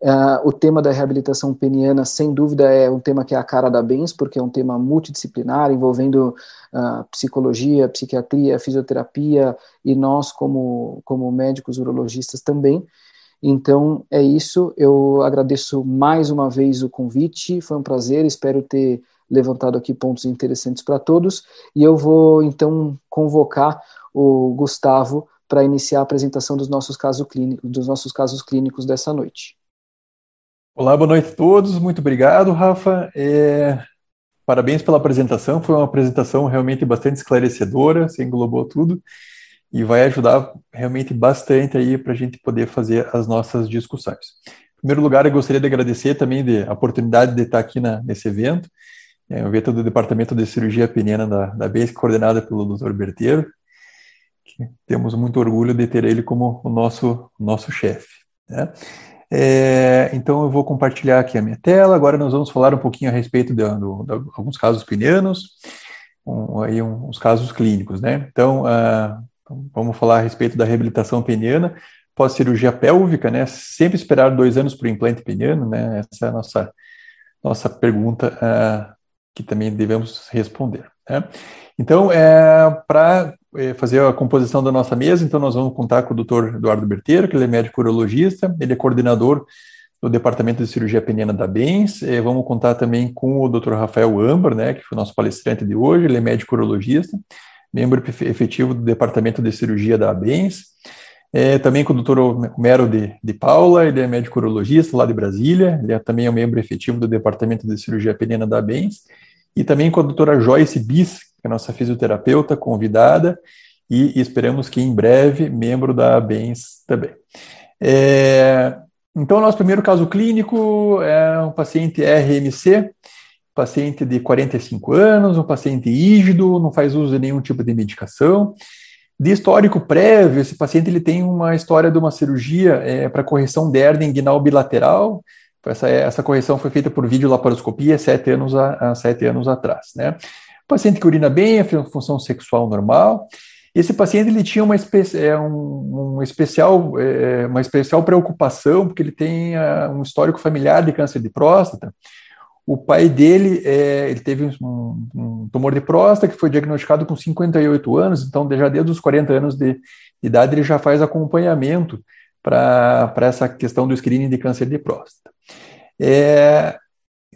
Uh, o tema da reabilitação peniana, sem dúvida, é um tema que é a cara da bens, porque é um tema multidisciplinar, envolvendo uh, psicologia, psiquiatria, fisioterapia e nós, como, como médicos urologistas, também. Então, é isso. Eu agradeço mais uma vez o convite, foi um prazer, espero ter levantado aqui pontos interessantes para todos. E eu vou, então, convocar o Gustavo para iniciar a apresentação dos nossos casos clínicos, dos nossos casos clínicos dessa noite. Olá, boa noite a todos. Muito obrigado, Rafa. É... Parabéns pela apresentação. Foi uma apresentação realmente bastante esclarecedora, você englobou tudo e vai ajudar realmente bastante aí para a gente poder fazer as nossas discussões. Em primeiro lugar, eu gostaria de agradecer também de, a oportunidade de estar aqui na, nesse evento. É, o evento do Departamento de Cirurgia Peniana da, da BES, coordenada pelo Dr. Berteiro. temos muito orgulho de ter ele como o nosso, nosso chefe. Né? É, então eu vou compartilhar aqui a minha tela. Agora nós vamos falar um pouquinho a respeito de, de, de alguns casos penianos, um, aí uns casos clínicos, né? Então uh, vamos falar a respeito da reabilitação peniana pós cirurgia pélvica, né? Sempre esperar dois anos para o implante peniano, né? Essa é a nossa nossa pergunta uh, que também devemos responder. Né? Então, é, para fazer a composição da nossa mesa, então nós vamos contar com o Dr. Eduardo Berteiro, que ele é médico urologista, ele é coordenador do Departamento de Cirurgia Peniana da BENS. É, vamos contar também com o Dr. Rafael Amber, né, que foi nosso palestrante de hoje, ele é médico urologista, membro efetivo do Departamento de Cirurgia da BENS. É, também com o Dr. Mero de, de Paula, ele é médico urologista lá de Brasília, ele é, também é um membro efetivo do Departamento de Cirurgia Peniana da BENS. E também com a doutora Joyce Bis, a nossa fisioterapeuta convidada, e esperamos que em breve membro da BENS também. É, então, nosso primeiro caso clínico é um paciente RMC, paciente de 45 anos, um paciente rígido, não faz uso de nenhum tipo de medicação. De histórico prévio, esse paciente ele tem uma história de uma cirurgia é, para correção de hernia inguinal bilateral. Essa, essa correção foi feita por videolaparoscopia sete anos, a, sete anos atrás. Né? Paciente que urina bem, a função sexual normal. Esse paciente ele tinha uma, espe é, um, um especial, é, uma especial preocupação, porque ele tem uh, um histórico familiar de câncer de próstata. O pai dele é, ele teve um, um, tumor de próstata que foi diagnosticado com 58 anos, então já desde os 40 anos de, de idade ele já faz acompanhamento para essa questão do screening de câncer de próstata. É,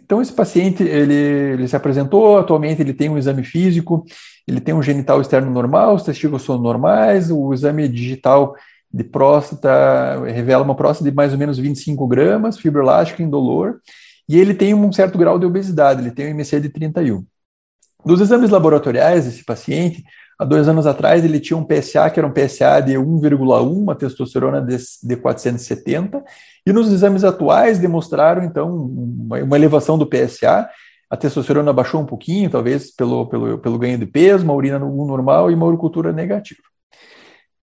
Então, esse paciente, ele, ele se apresentou, atualmente ele tem um exame físico, ele tem um genital externo normal, os testículos são normais, o exame digital de próstata revela uma próstata de mais ou menos 25 gramas, fibra elástica indolor, e ele tem um certo grau de obesidade, ele tem um IMC de 31. Dos exames laboratoriais desse paciente, há dois anos atrás ele tinha um PSA que era um PSA de 1,1, uma testosterona de, de 470, e nos exames atuais demonstraram, então, uma, uma elevação do PSA, a testosterona baixou um pouquinho, talvez pelo, pelo, pelo ganho de peso, uma urina normal e uma urocultura negativa.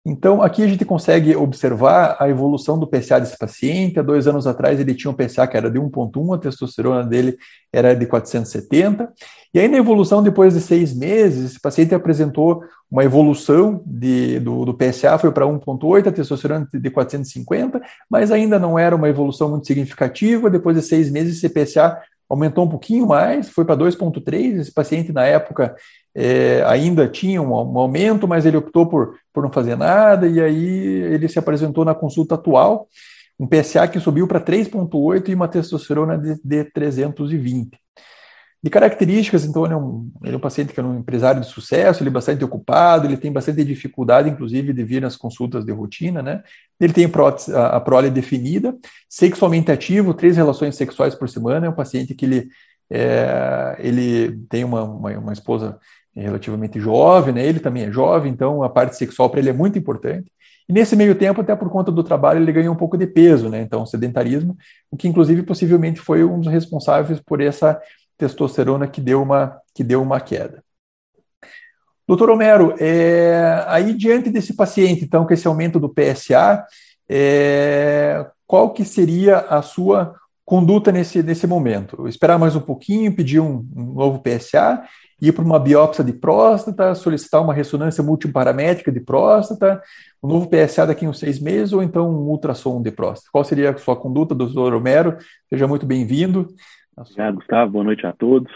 Então, aqui a gente consegue observar a evolução do PSA desse paciente. Há dois anos atrás ele tinha um PSA que era de 1,1, a testosterona dele era de 470. E aí, na evolução, depois de seis meses, esse paciente apresentou uma evolução de, do, do PSA, foi para 1,8, a testosterona de 450, mas ainda não era uma evolução muito significativa. Depois de seis meses, esse PSA aumentou um pouquinho mais, foi para 2,3. Esse paciente, na época, é, ainda tinha um, um, aumento, mas ele optou por, por não fazer nada, e aí ele se apresentou na consulta atual, um PSA que subiu para 3,8 e uma testosterona de, de 320. De características, então, ele é, um, ele é um paciente que é um empresário de sucesso, ele é bastante ocupado, ele tem bastante dificuldade, inclusive, de vir nas consultas de rotina, né? Ele tem a, prole definida, sexualmente ativo, três relações sexuais por semana, é um paciente que ele, é, ele tem uma, uma, uma esposa relativamente jovem, né? Ele também é jovem, então a parte sexual para ele é muito importante. E nesse meio tempo, até por conta do trabalho, ele ganhou um pouco de peso, né? Então, sedentarismo, o que inclusive possivelmente foi um dos responsáveis por essa testosterona que deu uma, que deu uma queda. Doutor Homero, é, aí diante desse paciente, então, com esse aumento do PSA, é, qual que seria a sua conduta nesse, nesse momento? Esperar mais um pouquinho, pedir um, um novo PSA, ir para uma biópsia de próstata, solicitar uma ressonância multiparamétrica de próstata, um novo PSA daqui a uns seis meses, ou então um ultrassom de próstata? Qual seria a sua conduta, doutor Romero? Seja muito bem-vindo. Obrigado, Gustavo. Boa noite a todos.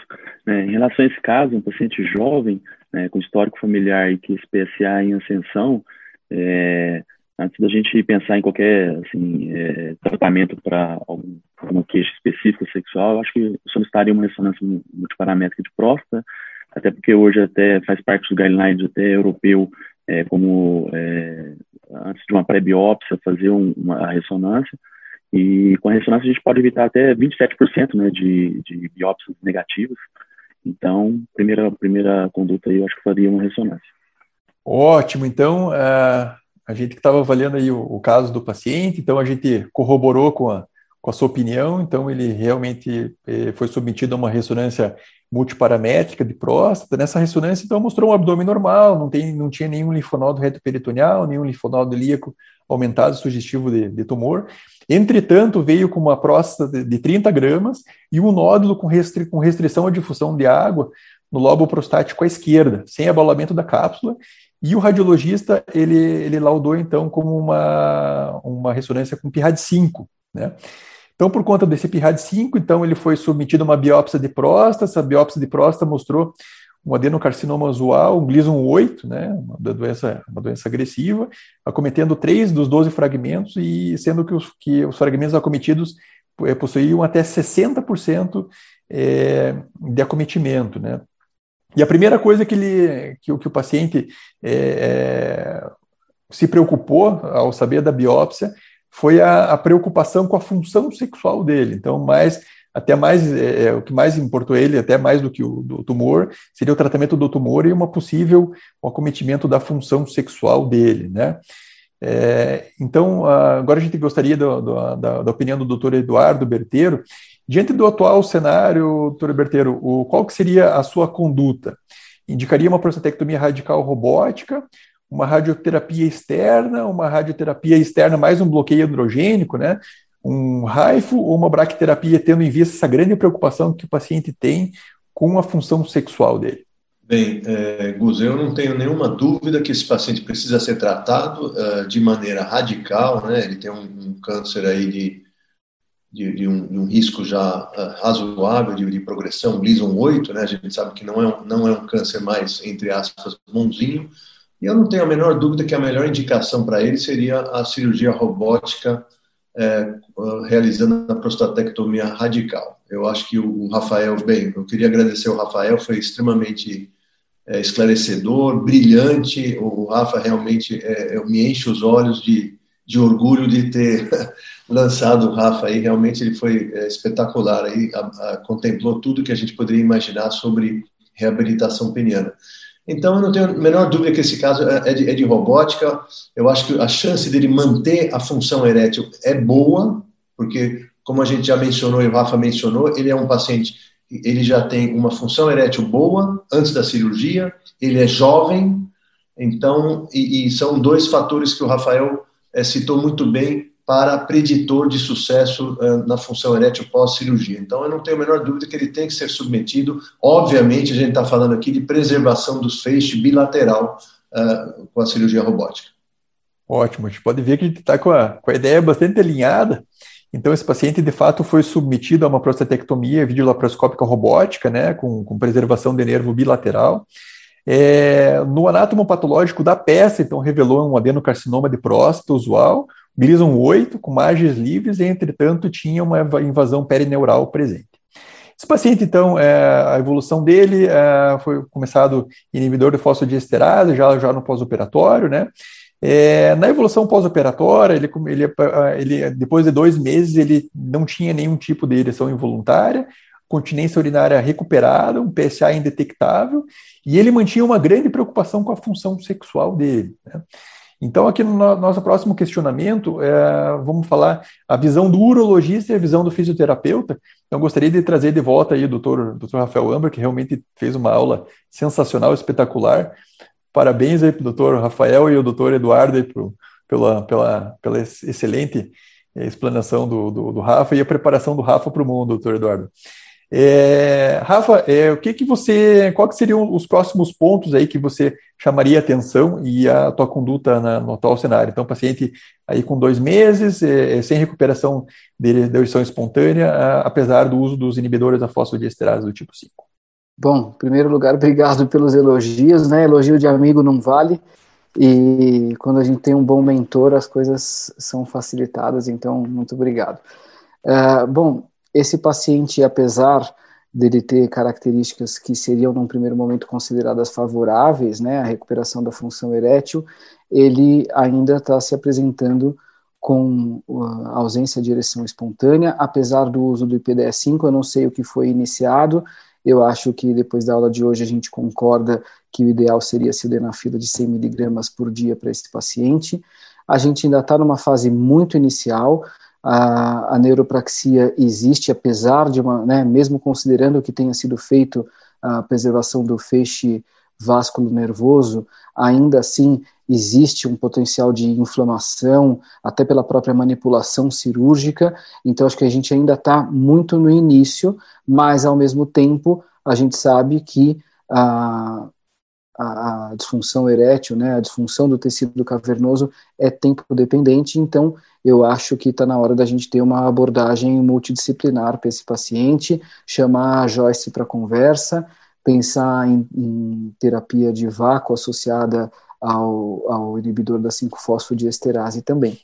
É, em relação a esse caso, um paciente jovem, né, com histórico familiar e que esse PSA em ascensão, é, antes da gente pensar em qualquer assim, é, tratamento para algum, alguma queixa específica sexual, eu acho que solicitaria uma ressonância multiparamétrica de próstata, até porque hoje até faz parte dos guidelines até europeu, é, como é, antes de uma pré-biópsia fazer um, uma ressonância, e com a ressonância a gente pode evitar até 27% né, de, de biópsias negativas. Então, primeira, primeira conduta aí, eu acho que faria uma ressonância. Ótimo. Então, uh, a gente que estava avaliando aí o, o, caso do paciente, então a gente corroborou com a, com a sua opinião, então ele realmente eh, foi submetido a uma ressonância multiparamétrica de próstata. Nessa ressonância, então, mostrou um abdômen normal, não, tem, não tinha nenhum linfonodo retoperitoneal, nenhum linfonodo ilíaco aumentado, sugestivo de, de tumor. Entretanto, veio com uma próstata de 30 gramas e um nódulo com, restri com restrição à difusão de água no lobo prostático à esquerda, sem abalamento da cápsula, e o radiologista, ele, ele laudou, então, como uma, uma ressonância com PIRAD-5, né? Então, por conta desse PIRAD-5, então, ele foi submetido a uma biópsia de próstata, essa biópsia de próstata mostrou um adenocarcinoma usual, um Gleason 8, né, uma doença, uma doença agressiva, acometendo três dos 12 fragmentos e sendo que os, que os fragmentos acometidos é, possuíam até 60% é, de acometimento, né. E a primeira coisa que, ele, que, que o paciente é, é, se preocupou ao saber da biópsia foi a, a preocupação com a função sexual dele. Então, mais até mais é, é, o que mais importou ele, até mais do que o do tumor, seria o tratamento do tumor e uma possível acometimento da função sexual dele, né? É, então, agora a gente gostaria do, do, da, da, opinião do doutor Eduardo Berteiro. Diante do atual cenário, doutor Berteiro, o, qual que seria a sua conduta? Indicaria uma prostatectomia radical robótica, uma radioterapia externa, uma radioterapia externa mais um bloqueio androgênico, né? Um raifo ou uma braquiterapia, tendo em vista essa grande preocupação que o paciente tem com a função sexual dele? Bem, é, eu não tenho nenhuma dúvida que esse paciente precisa ser tratado uh, de maneira radical, né? Ele tem um, um câncer aí de, de, de, um, de, um, risco já uh, razoável de, de progressão, Gleason 8, né? A gente sabe que não é, um, não é um câncer mais, entre aspas, bonzinho. E eu não tenho a menor dúvida que a melhor indicação para ele seria a cirurgia robótica é, realizando a prostatectomia radical. Eu acho que o, Rafael, bem, eu queria agradecer o Rafael, foi extremamente é, esclarecedor, brilhante. O Rafa realmente é, me enche os olhos de, de orgulho de ter lançado o Rafa aí. Realmente ele foi é, espetacular aí, a, a, contemplou tudo que a gente poderia imaginar sobre reabilitação peniana. Então, eu não tenho a menor dúvida que esse caso é, é de, é de, robótica. Eu acho que a chance dele manter a função erétil é boa, porque, como a gente já mencionou e o Rafa mencionou, ele é um paciente, ele já tem uma função erétil boa antes da cirurgia, ele é jovem, então, e, e são dois fatores que o Rafael é, citou muito bem para preditor de sucesso uh, na função erétil pós-cirurgia. Então, eu não tenho a menor dúvida que ele tem que ser submetido. Obviamente, a gente está falando aqui de preservação dos feixes bilateral uh, com a cirurgia robótica. Ótimo, a gente pode ver que a gente está com, com, a ideia bastante alinhada. Então, esse paciente, de fato, foi submetido a uma prostatectomia videolaparoscópica robótica, né, com, com preservação de nervo bilateral. É, no anátomo patológico da peça, então, revelou um adenocarcinoma de próstata usual, Gleason 8, com margens livres, e, entretanto, tinha uma invasão perineural presente. Esse paciente, então, é, a evolução dele é, foi começado inibidor de fosfodiesterase, já, já no pós-operatório, né? É, na evolução pós-operatória, ele, ele, ele, depois de dois meses, ele não tinha nenhum tipo de ereção involuntária, continência urinária recuperada, um PSA indetectável, e ele mantinha uma grande preocupação com a função sexual dele. Né? Então, aqui no nosso próximo questionamento, é, vamos falar a visão do urologista e a visão do fisioterapeuta. Então, gostaria de trazer de volta aí o doutor, doutor Rafael Amber, que realmente fez uma aula sensacional, espetacular. Parabéns aí para o doutor Rafael e o doutor Eduardo pro, pela, pela, pela excelente explanação do, do, do Rafa e a preparação do Rafa para o mundo, doutor Eduardo. É, Rafa, é, o que que você, qual que seriam os próximos pontos aí que você chamaria atenção e a tua conduta na, no atual cenário? Então, paciente aí com dois meses, é, é sem recuperação de, ereção espontânea, a, apesar do uso dos inibidores da fosfodiesterase do tipo 5. Bom, em primeiro lugar, obrigado pelos elogios, né? Elogio de amigo não vale. E quando a gente tem um bom mentor, as coisas são facilitadas, então, muito obrigado. Uh, bom, esse paciente, apesar dele ter características que seriam, num primeiro momento, consideradas favoráveis, né, a recuperação da função erétil, ele ainda está se apresentando com a ausência de ereção espontânea, apesar do uso do IPDS-5, eu não sei o que foi iniciado, eu acho que depois da aula de hoje a gente concorda que o ideal seria sildenafila de 100 miligramas por dia para esse paciente. A gente ainda está numa fase muito inicial, a, a neuropraxia existe, apesar de uma, né, mesmo considerando que tenha sido feito a preservação do feixe vásculo nervoso, ainda assim existe um potencial de inflamação, até pela própria manipulação cirúrgica, então acho que a gente ainda está muito no início, mas ao mesmo tempo a gente sabe que a, a, a disfunção erétil, né, a disfunção do tecido cavernoso é tempo dependente, então eu acho que está na hora da gente ter uma abordagem multidisciplinar para esse paciente, chamar a Joyce para conversa, pensar em, em, terapia de vácuo associada ao, ao inibidor da 5-fosfodiesterase também.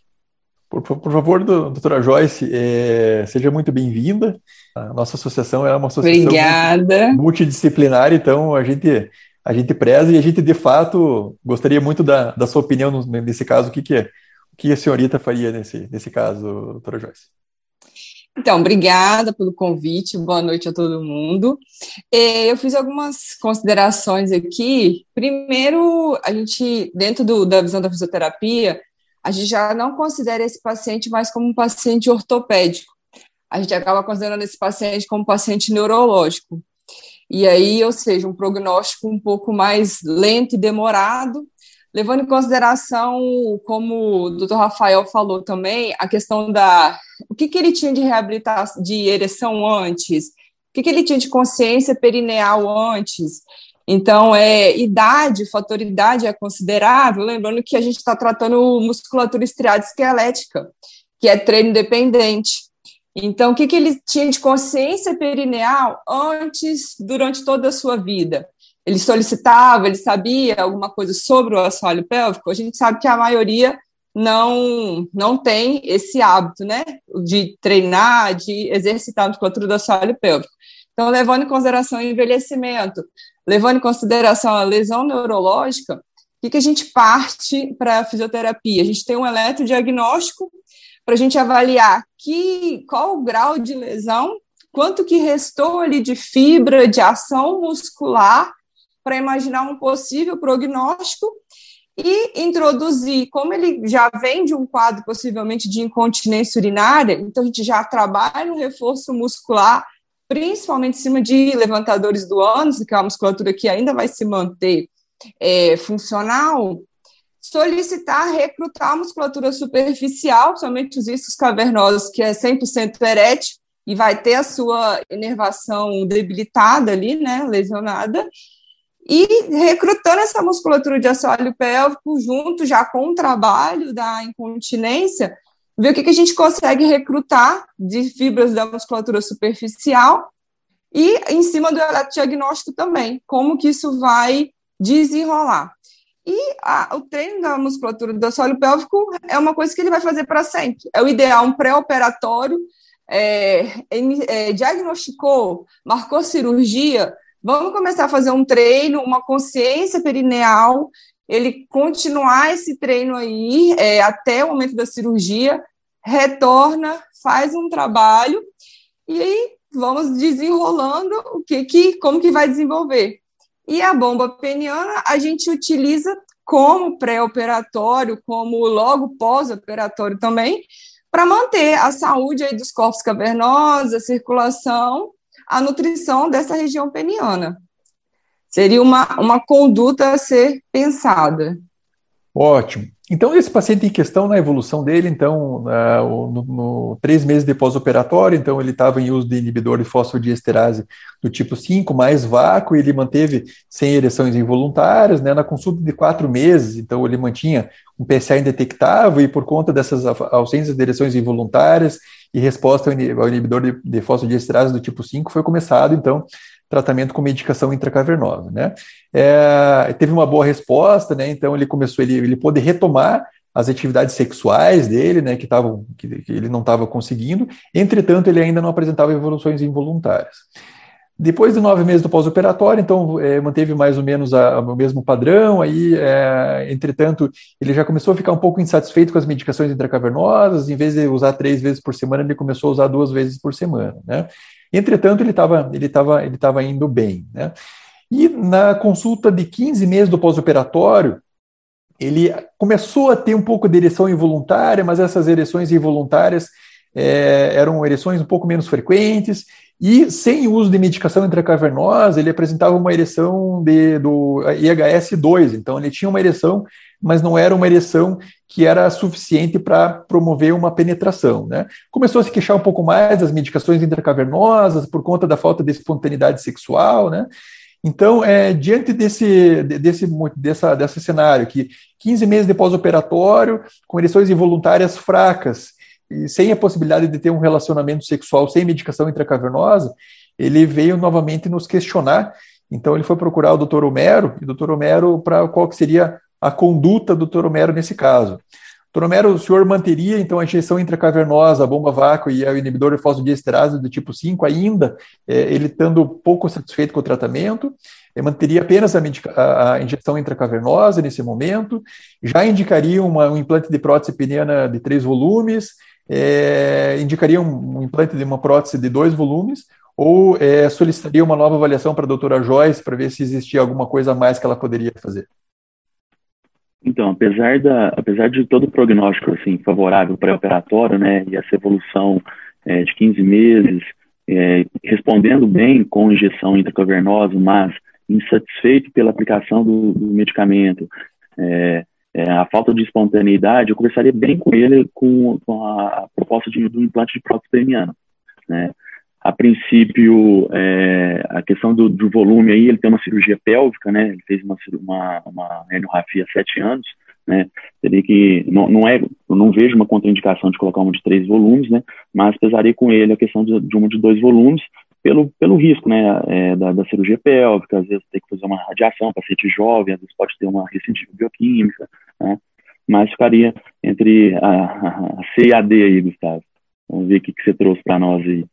Por, por, favor, doutora Joyce, é, seja muito bem-vinda. A nossa associação é uma associação Obrigada. multidisciplinar, então a gente, a gente preza e a gente, de fato, gostaria muito da, da sua opinião nesse caso, o que, que é o que a senhorita faria nesse, nesse caso, doutora Joyce? Então, obrigada pelo convite, boa noite a todo mundo. É, eu fiz algumas considerações aqui. Primeiro, a gente, dentro do, da visão da fisioterapia, a gente já não considera esse paciente mais como um paciente ortopédico. A gente acaba considerando esse paciente como um paciente neurológico. E aí, ou seja, um prognóstico um pouco mais lento e demorado, levando em consideração, como o doutor Rafael falou também, a questão da o que, que ele tinha de reabilitação, de ereção antes, o que, que ele tinha de consciência perineal antes. Então, é, idade, fator idade é considerável, lembrando que a gente está tratando musculatura estriada esquelética, que é treino dependente. Então, o que, que ele tinha de consciência perineal antes, durante toda a sua vida? ele solicitava, ele sabia alguma coisa sobre o assoalho pélvico, a gente sabe que a maioria não não tem esse hábito, né, de treinar, de exercitar a musculatura do assoalho pélvico. Então, levando em consideração o envelhecimento, levando em consideração a lesão neurológica, o que, que a gente parte para a fisioterapia? A gente tem um eletrodiagnóstico para a gente avaliar que, qual o grau de lesão, quanto que restou ali de fibra, de ação muscular, para imaginar um possível prognóstico e introduzir, como ele já vem de um quadro possivelmente de incontinência urinária, então a gente já trabalha um reforço muscular, principalmente em cima de levantadores do ânus, que é uma musculatura que ainda vai se manter é, funcional, solicitar recrutar a musculatura superficial, somente os iscos cavernosos, que é 100% erétil, e vai ter a sua inervação debilitada ali, né, lesionada, e recrutando essa musculatura de assoalho pélvico junto já com o trabalho da incontinência, ver o que, que a gente consegue recrutar de fibras da musculatura superficial e em cima do diagnóstico também, como que isso vai desenrolar. E a, o treino da musculatura do assoalho pélvico é uma coisa que ele vai fazer para sempre. É o ideal, um pré-operatório, é, é, diagnosticou, marcou cirurgia, vamos começar a fazer um treino, uma consciência perineal, ele continuar esse treino aí é, até o momento da cirurgia, retorna, faz um trabalho e aí vamos desenrolando o que, que como que vai desenvolver. E a bomba peniana a gente utiliza como pré-operatório, como logo pós-operatório também, para manter a saúde aí dos corpos cavernosos, a circulação, a nutrição dessa região peniana. Seria uma, uma conduta a ser pensada. Ótimo. Então, esse paciente em questão, na evolução dele, então, uh, no, no, três meses de pós-operatório, então ele estava em uso de inibidor de fosfodiesterase do tipo 5, mais vácuo, e ele manteve sem ereções involuntárias, né, na consulta de quatro meses, então ele mantinha um PSA indetectável, e por conta dessas ausências de ereções involuntárias e resposta ao inibidor de, de fosfodiesterase do tipo 5, foi começado, então, tratamento com medicação intracavernosa, né? É, teve uma boa resposta, né? Então ele começou, ele, ele pôde retomar as atividades sexuais dele, né? Que, tavam, que, que ele não estava conseguindo. Entretanto, ele ainda não apresentava evoluções involuntárias. Depois de nove meses do pós-operatório, então é, manteve mais ou menos a, a, o mesmo padrão. Aí, é, entretanto, ele já começou a ficar um pouco insatisfeito com as medicações intracavernosas. Em vez de usar três vezes por semana, ele começou a usar duas vezes por semana, né? Entretanto, ele estava ele tava, ele tava indo bem. Né? E na consulta de 15 meses do pós-operatório, ele começou a ter um pouco de ereção involuntária, mas essas ereções involuntárias é, eram ereções um pouco menos frequentes, e sem uso de medicação intracavernosa, ele apresentava uma ereção de, do IHS-2, então ele tinha uma ereção, mas não era uma ereção que era suficiente para promover uma penetração. Né? Começou a se queixar um pouco mais das medicações intracavernosas por conta da falta de espontaneidade sexual, né? Então, é, diante desse, desse, dessa, desse cenário, que 15 meses de pós-operatório, com ereções involuntárias fracas, e sem a possibilidade de ter um relacionamento sexual sem medicação intracavernosa, ele veio novamente nos questionar. Então, ele foi procurar o Dr. Homero, e o Dr. Homero, para qual que seria a conduta do Dr. Homero nesse caso. Dr. Homero, o senhor manteria, então, a injeção intracavernosa, a bomba vácuo e o inibidor de fosfodiesterase do tipo 5 ainda, é, ele estando pouco satisfeito com o tratamento, é, manteria apenas a, injeção intracavernosa nesse momento, já indicaria uma, um implante de prótese peniana de três volumes, é, indicaria um, um, implante de uma prótese de dois volumes, ou é, solicitaria uma nova avaliação para a doutora Joyce para ver se existia alguma coisa a mais que ela poderia fazer? Então, apesar, da, apesar de todo o prognóstico assim, favorável pré-operatório, né, e essa evolução é, de 15 meses, é, respondendo bem com injeção intracavernosa, mas insatisfeito pela aplicação do, do medicamento, é, é, a falta de espontaneidade, eu conversaria bem com ele com, com a proposta de, do implante de prótese peniana. Né? A princípio, é, a questão do, do, volume aí, ele tem uma cirurgia pélvica, né? Ele fez uma, uma, uma há sete anos, né? Teria que, não, não é, eu não vejo uma contraindicação de colocar uma de três volumes, né? Mas pesaria com ele a questão de, de uma de dois volumes, pelo, pelo risco, né, é, da, da, cirurgia pélvica, às vezes tem que fazer uma radiação, paciente jovem, às vezes pode ter uma recidiva bioquímica, né, mas ficaria entre a, a C e a D aí, Gustavo. Vamos ver o que, que você trouxe para nós aí.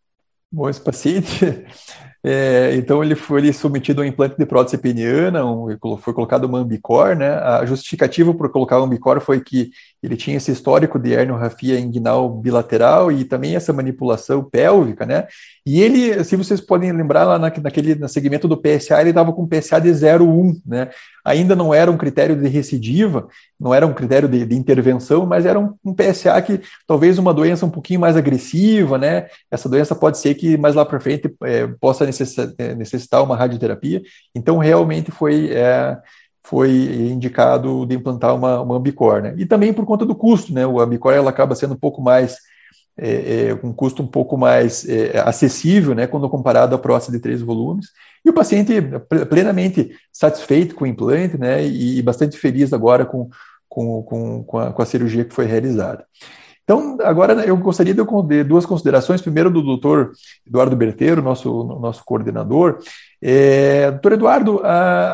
Bom, esse paciente é, então ele foi ele submetido a um implante de prótese peniana, um, foi colocado uma ambicor, né? A justificativa por colocar o ambicor foi que ele tinha esse histórico de herniorrafia inguinal bilateral e também essa manipulação pélvica, né? E ele, se vocês podem lembrar lá na, naquele no segmento do PSA, ele estava com PSA de 0,1, né? Ainda não era um critério de recidiva, não era um critério de, de intervenção, mas era um, um, PSA que talvez uma doença um pouquinho mais agressiva, né? Essa doença pode ser que mais lá para frente é, possa necessitar, necessitar uma radioterapia. Então realmente foi é, foi indicado de implantar uma, uma Ambicor, né? E também por conta do custo, né? O Ambicor ela acaba sendo um pouco mais é, é, um custo um pouco mais é, acessível, né, quando comparado à prótese de três volumes, e o paciente plenamente satisfeito com o implante, né, e, bastante feliz agora com, com, com, com, a, com a cirurgia que foi realizada. Então, agora eu gostaria de duas considerações. Primeiro, do doutor Eduardo Berteiro, nosso, nosso coordenador. É, doutor Eduardo,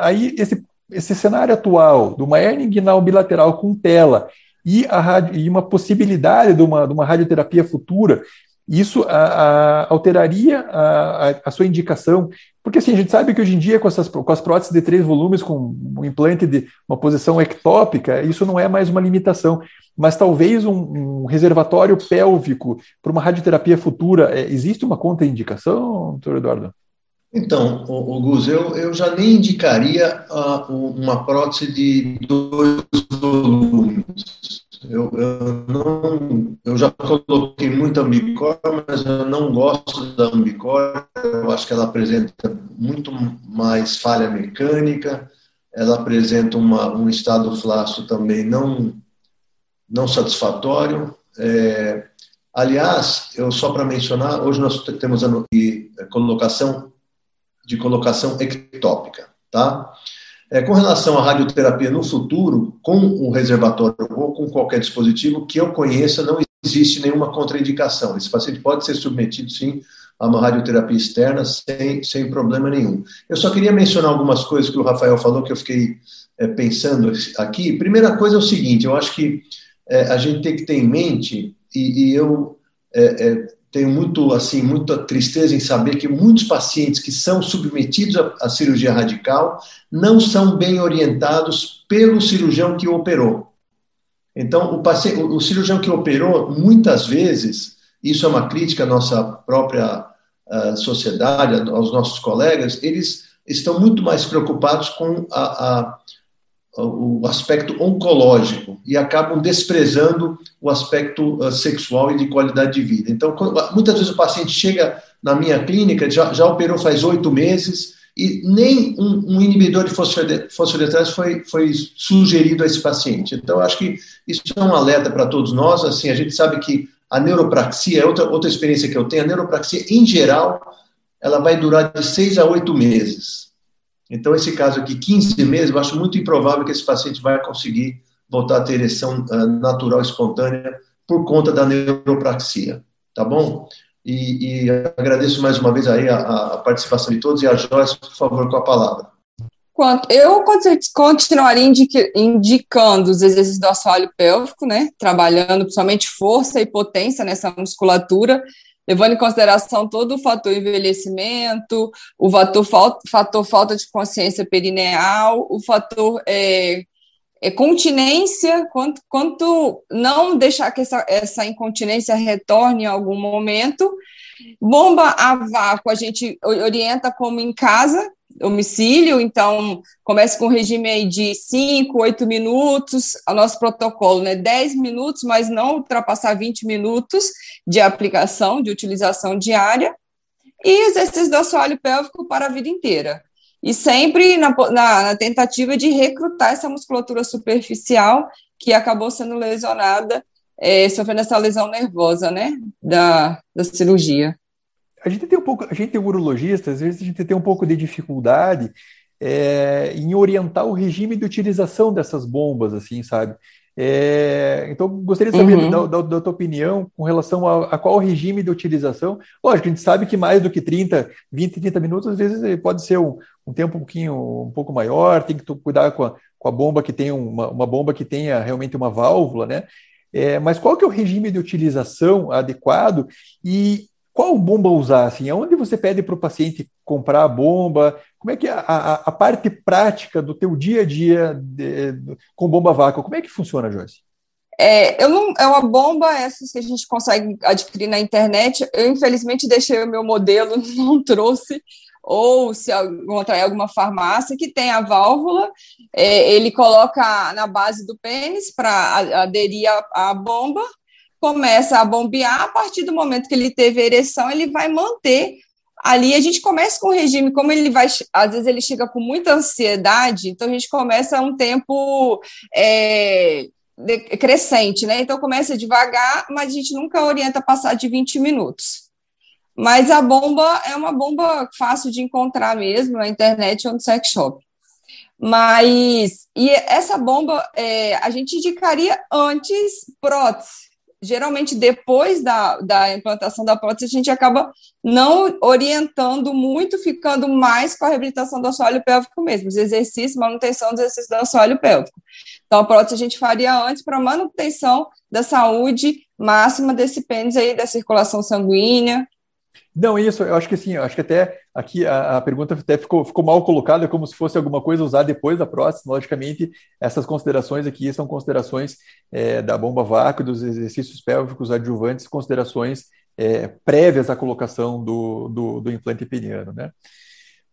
aí esse esse cenário atual de uma hernia inguinal bilateral com tela e, a, e uma possibilidade de uma, de uma radioterapia futura, isso a, a, alteraria a, a, sua indicação? Porque assim, a gente sabe que hoje em dia, com, essas, com as próteses de três volumes, com um implante de uma posição ectópica, isso não é mais uma limitação. Mas talvez um, um reservatório pélvico para uma radioterapia futura, é, existe uma contraindicação, doutor Eduardo? Então, o, Gus, eu, eu já nem indicaria uh, uma prótese de dois volumes. Eu, eu, não, eu já coloquei muita ambicor, mas eu não gosto da ambicor. Eu acho que ela apresenta muito mais falha mecânica, ela apresenta uma, um estado flácido também não, não satisfatório. É, aliás, eu só para mencionar, hoje nós temos a colocação de colocação ectópica, tá? É, com relação à radioterapia no futuro, com o reservatório ou com qualquer dispositivo que eu conheça, não existe nenhuma contraindicação. Esse paciente pode ser submetido, sim, a uma radioterapia externa sem, sem problema nenhum. Eu só queria mencionar algumas coisas que o Rafael falou que eu fiquei é, pensando aqui. Primeira coisa é o seguinte: eu acho que é, a gente tem que ter em mente, e, e eu é, é tenho muito assim muita tristeza em saber que muitos pacientes que são submetidos à, cirurgia radical não são bem orientados pelo cirurgião que operou. Então, o, paciente, o, cirurgião que operou, muitas vezes, isso é uma crítica à nossa própria uh, sociedade, aos nossos colegas, eles estão muito mais preocupados com a, a o aspecto oncológico e acabam desprezando o aspecto uh, sexual e de qualidade de vida. Então, quando, muitas vezes o paciente chega na minha clínica, já, já operou faz oito meses e nem um, um inibidor de fosfodiesterase foi, foi sugerido a esse paciente. Então, acho que isso é um alerta para todos nós. Assim, a gente sabe que a neuropraxia, é outra, outra experiência que eu tenho, a neuropraxia, em geral, ela vai durar de seis a oito meses. Então, esse caso aqui, 15 meses, eu acho muito improvável que esse paciente vai conseguir voltar a ter ereção uh, natural espontânea por conta da neuropraxia, tá bom? E, e agradeço mais uma vez aí a, a, participação de todos e a Joyce, por favor, com a palavra. Eu continuaria indicando os exercícios do assoalho pélvico, né? Trabalhando principalmente força e potência nessa musculatura, levando em consideração todo o fator envelhecimento, o fator, fator falta de consciência perineal, o fator é, é, continência, quanto, quanto não deixar que essa, essa incontinência retorne em algum momento. Bomba a vácuo, a gente orienta como em casa, domicílio, então comece com um regime aí de 5, 8 minutos, o nosso protocolo, né, 10 minutos, mas não ultrapassar 20 minutos de aplicação, de utilização diária, e exercício do assoalho pélvico para a vida inteira. E sempre na, na, na tentativa de recrutar essa musculatura superficial que acabou sendo lesionada, é, sofrendo essa lesão nervosa, né, da, da cirurgia a gente tem um pouco, a gente tem urologista, às vezes a gente tem um pouco de dificuldade é, em orientar o regime de utilização dessas bombas, assim, sabe? É, então, gostaria de saber uhum. da, da, da, tua opinião com relação a, a, qual regime de utilização. Lógico, a gente sabe que mais do que 30, 20, 30 minutos, às vezes pode ser um, um tempo um pouquinho um pouco maior, tem que cuidar com a, com a bomba que tem uma, uma bomba que tenha realmente uma válvula, né? É, mas qual que é o regime de utilização adequado e qual bomba usar? Assim, aonde você pede para o paciente comprar a bomba? Como é que é a, a, a, parte prática do teu dia a dia de, de, com bomba vácuo, como é que funciona, Joyce? É, eu não, é uma bomba essas que a gente consegue adquirir na internet. Eu, infelizmente, deixei o meu modelo, não trouxe, ou se encontrar alguma farmácia que tem a válvula, é, ele coloca na base do pênis para aderir à bomba, começa a bombear, a partir do momento que ele teve ereção, ele vai manter ali a gente começa com o regime, como ele vai, às vezes ele chega com muita ansiedade, então a gente começa um tempo é, crescente, né? Então começa devagar, mas a gente nunca orienta passar de 20 minutos. Mas a bomba é uma bomba fácil de encontrar mesmo na internet ou no sex shop. Mas e essa bomba é, a gente indicaria antes prótese. Geralmente, depois da, da implantação da prótese, a gente acaba não orientando muito, ficando mais com a reabilitação do assoalho pélvico mesmo, os exercícios, manutenção dos exercícios do assoalho pélvico. Então, a prótese a gente faria antes para manutenção da saúde máxima desse pênis aí, da circulação sanguínea, não, isso, eu acho que sim, eu acho que até aqui a, a, pergunta até ficou, ficou mal colocada, como se fosse alguma coisa usar depois da prótese. Logicamente, essas considerações aqui são considerações é, da bomba vácuo, dos exercícios pélvicos adjuvantes, considerações é, prévias à colocação do, do, do, implante peniano, né?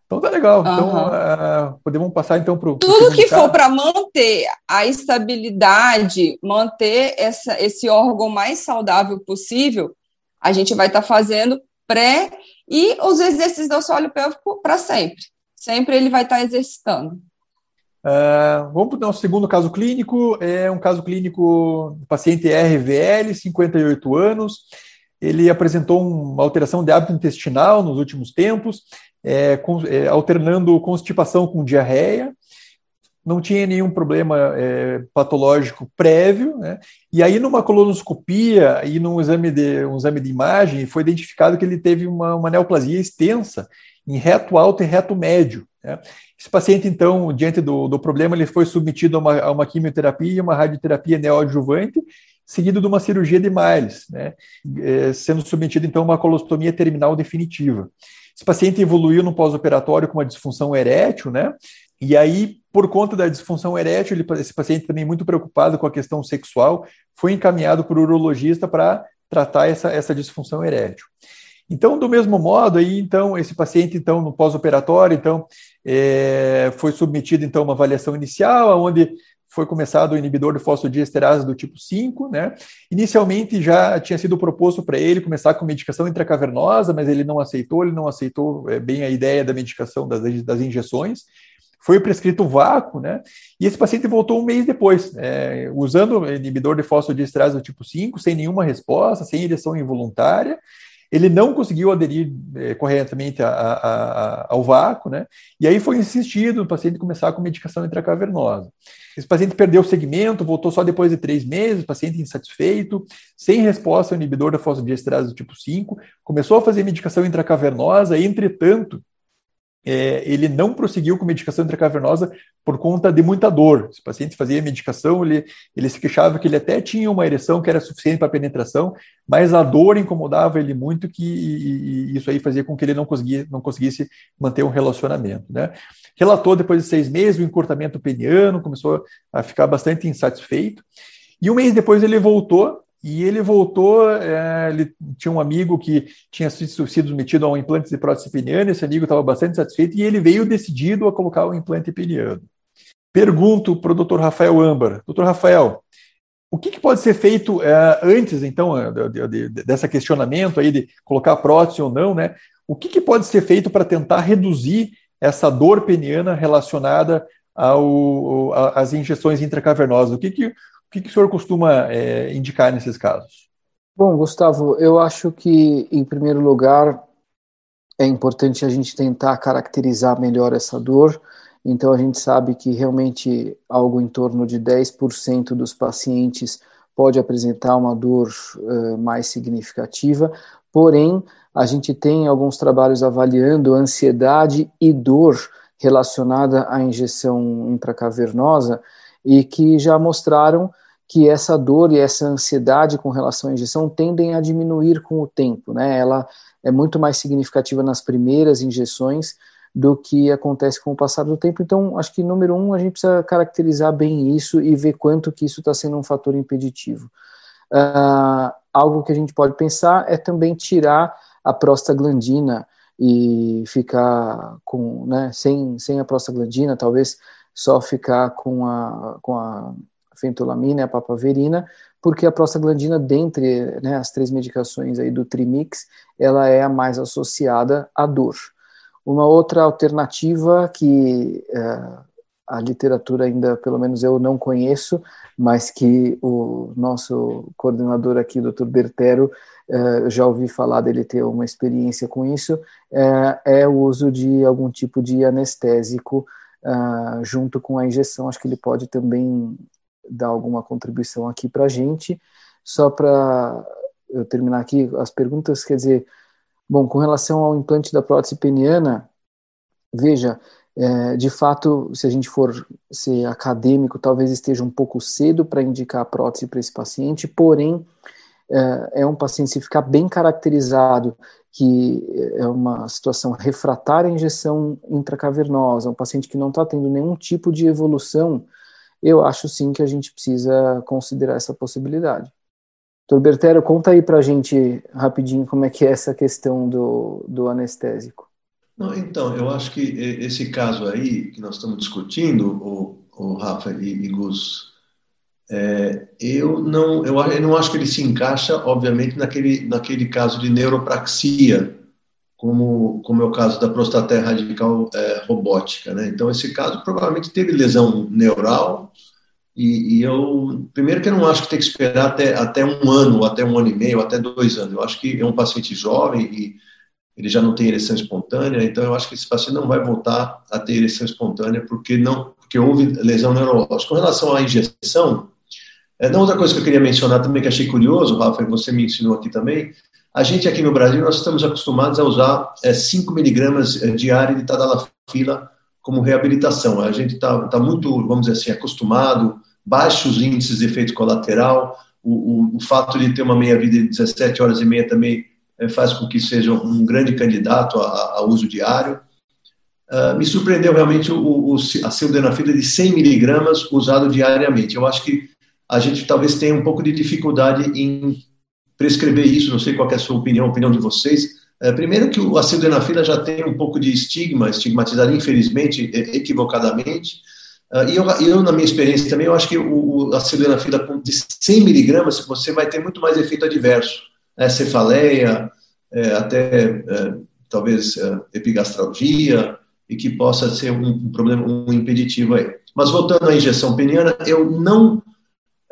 Então tá legal. Então uh, podemos passar então para o. Tudo que for para manter a estabilidade, manter essa, esse órgão mais saudável possível, a gente vai estar tá fazendo pré e os exercícios do assoalho pélvico para sempre. Sempre ele vai estar tá exercitando. Uh, vamos para o nosso segundo caso clínico. É um caso clínico paciente RVL, 58 anos. Ele apresentou uma alteração de hábito intestinal nos últimos tempos, é, com, é, alternando constipação com diarreia não tinha nenhum problema é, patológico prévio, né? E aí numa colonoscopia e num exame de um exame de imagem foi identificado que ele teve uma, uma neoplasia extensa em reto alto e reto médio. Né? Esse paciente então, diante do, do problema, ele foi submetido a uma, a uma quimioterapia e uma radioterapia neoadjuvante, seguido de uma cirurgia de Miles, né? É, sendo submetido então a uma colostomia terminal definitiva. Esse paciente evoluiu no pós-operatório com uma disfunção erétil, né? E aí, por conta da disfunção erétil, ele, esse paciente também muito preocupado com a questão sexual, foi encaminhado o urologista para tratar essa, essa disfunção erétil. Então, do mesmo modo, aí, então, esse paciente, então, no pós-operatório, então, é, foi submetido, então, a uma avaliação inicial, onde foi começado o inibidor de fosfodiesterase do tipo 5, né? Inicialmente já tinha sido proposto para ele começar com medicação intracavernosa, mas ele não aceitou, ele não aceitou é, bem a ideia da medicação das, das injeções foi prescrito vácuo, né? E esse paciente voltou um mês depois, é, usando inibidor de fosfodiesterase do tipo 5, sem nenhuma resposta, sem ereção involuntária. Ele não conseguiu aderir é, corretamente a, a, a, ao vácuo, né? E aí foi insistido no paciente começar com medicação intracavernosa. Esse paciente perdeu o segmento, voltou só depois de três meses, paciente insatisfeito, sem resposta ao inibidor da fosfodiesterase do tipo 5, começou a fazer medicação intracavernosa, entretanto, é, ele não prosseguiu com medicação intracavernosa por conta de muita dor. Se o paciente fazia medicação, ele, ele se queixava que ele até tinha uma ereção que era suficiente para penetração, mas a dor incomodava ele muito, que e, e isso aí fazia com que ele não, conseguia, não conseguisse manter um relacionamento. Né? Relatou depois de seis meses o encurtamento peniano, começou a ficar bastante insatisfeito, e um mês depois ele voltou e ele voltou, é, ele tinha um amigo que tinha sido, submetido a um implante de prótese peniana, esse amigo estava bastante satisfeito e ele veio decidido a colocar o implante peniano. Pergunto para o Dr. Rafael Ambar. Dr. Rafael, o que, que pode ser feito é, antes, então, de, de, de, dessa questionamento aí de colocar prótese ou não, né? O que, que pode ser feito para tentar reduzir essa dor peniana relacionada ao, às injeções intracavernosas? O que, que que, que o senhor costuma é, indicar nesses casos? Bom, Gustavo, eu acho que, em primeiro lugar, é importante a gente tentar caracterizar melhor essa dor. Então, a gente sabe que realmente algo em torno de 10% dos pacientes pode apresentar uma dor uh, mais significativa, porém, a gente tem alguns trabalhos avaliando ansiedade e dor relacionada à injeção intracavernosa e que já mostraram que essa dor e essa ansiedade com relação à injeção tendem a diminuir com o tempo, né? Ela é muito mais significativa nas primeiras injeções do que acontece com o passar do tempo. Então, acho que número um, a gente precisa caracterizar bem isso e ver quanto que isso está sendo um fator impeditivo. Uh, algo que a gente pode pensar é também tirar a prostaglandina e ficar com, né, sem, sem a prostaglandina, talvez só ficar com a, com a fentolamina e a papaverina, porque a prostaglandina, dentre né, as três medicações aí do trimix, ela é a mais associada à dor. Uma outra alternativa que é, a literatura ainda, pelo menos eu não conheço, mas que o nosso coordenador aqui, Dr. Bertero, é, já ouvi falar dele ter uma experiência com isso, é, é o uso de algum tipo de anestésico uh, junto com a injeção. Acho que ele pode também dar alguma contribuição aqui para a gente. Só para eu terminar aqui as perguntas, quer dizer, bom, com relação ao implante da prótese peniana, veja, é, de fato, se a gente for ser acadêmico, talvez esteja um pouco cedo para indicar a prótese para esse paciente, porém, é, é um paciente, se ficar bem caracterizado que é uma situação refratária à injeção intracavernosa, um paciente que não está tendo nenhum tipo de evolução, eu acho sim que a gente precisa considerar essa possibilidade. Doutor Bertero, conta aí para a gente rapidinho como é que é essa questão do, do anestésico. Não, então, eu acho que esse caso aí que nós estamos discutindo, o, o Rafa e, e Gus, é, eu não, eu, não acho que ele se encaixa, obviamente, naquele, naquele caso de neuropraxia, como, como é o caso da prostatéia radical é, robótica. Né? Então, esse caso provavelmente teve lesão neural, e, e, eu, primeiro que eu não acho que tem que esperar até, até um ano, até um ano e meio, até dois anos. Eu acho que é um paciente jovem e ele já não tem ereção espontânea, então eu acho que esse paciente não vai voltar a ter ereção espontânea porque não porque houve lesão neurológica. Com relação à injeção, é, outra coisa que eu queria mencionar também, que achei curioso, Rafa, você me ensinou aqui também, a gente aqui no Brasil, nós estamos acostumados a usar é, 5 miligramas é, diário de tadalafila como reabilitação. A gente está tá muito, vamos dizer assim, acostumado, baixos índices de efeito colateral, o, o, o fato de ter uma meia-vida de 17 horas e meia também é, faz com que seja um grande candidato a, a uso diário. Uh, me surpreendeu realmente o, o, a sildenafila de 100 miligramas usado diariamente. Eu acho que a gente talvez tenha um pouco de dificuldade em prescrever isso, não sei qual é a sua opinião, a opinião de vocês. É, primeiro que o acidenafila já tem um pouco de estigma, estigmatizado, infelizmente, equivocadamente, uh, e eu, eu, na minha experiência também, eu acho que o, o acidenafila de 100 miligramas, você vai ter muito mais efeito adverso, né, cefaleia, é, até é, talvez é, epigastralgia, e que possa ser um, um problema, um impeditivo aí. Mas voltando à injeção peniana, eu não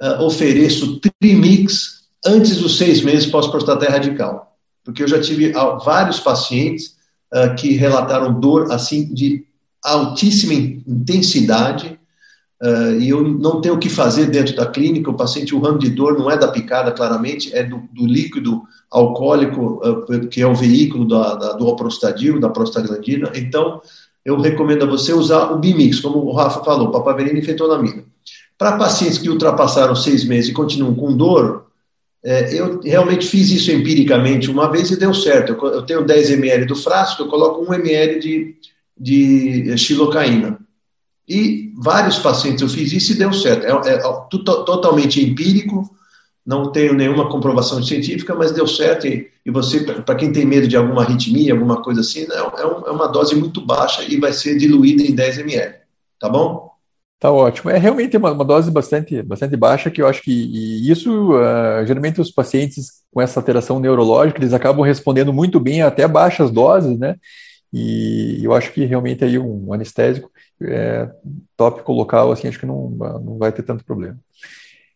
uh, ofereço trimix antes dos seis meses pós-prostatéia radical. Porque eu já tive uh, vários pacientes uh, que relataram dor assim de altíssima intensidade e eu não tenho o que fazer dentro da clínica. O paciente, o ramo de dor não é da picada, claramente, é do, do líquido alcoólico, que é o veículo da, da, do alprostadil, da prostaglandina. Então, eu recomendo a você usar o Bimix, como o Rafa falou, papaverina e fentolamina. Para pacientes que ultrapassaram seis meses e continuam com dor, é, eu realmente fiz isso empiricamente uma vez e deu certo. Eu, eu tenho 10 ml do frasco, eu coloco 1 ml de, de xilocaína. E vários pacientes eu fiz isso e deu certo. É, é, é totalmente empírico, não tenho nenhuma comprovação científica, mas deu certo. E, e você, para quem tem medo de alguma arritmia, alguma coisa assim, é, é, um, é uma dose muito baixa e vai ser diluída em 10 ml. Tá bom? Tá ótimo. É realmente uma, uma, dose bastante, bastante baixa, que eu acho que isso, uh, geralmente os pacientes com essa alteração neurológica, eles acabam respondendo muito bem até baixas doses, né? E eu acho que realmente aí um anestésico é, tópico local, assim, acho que não, não vai ter tanto problema.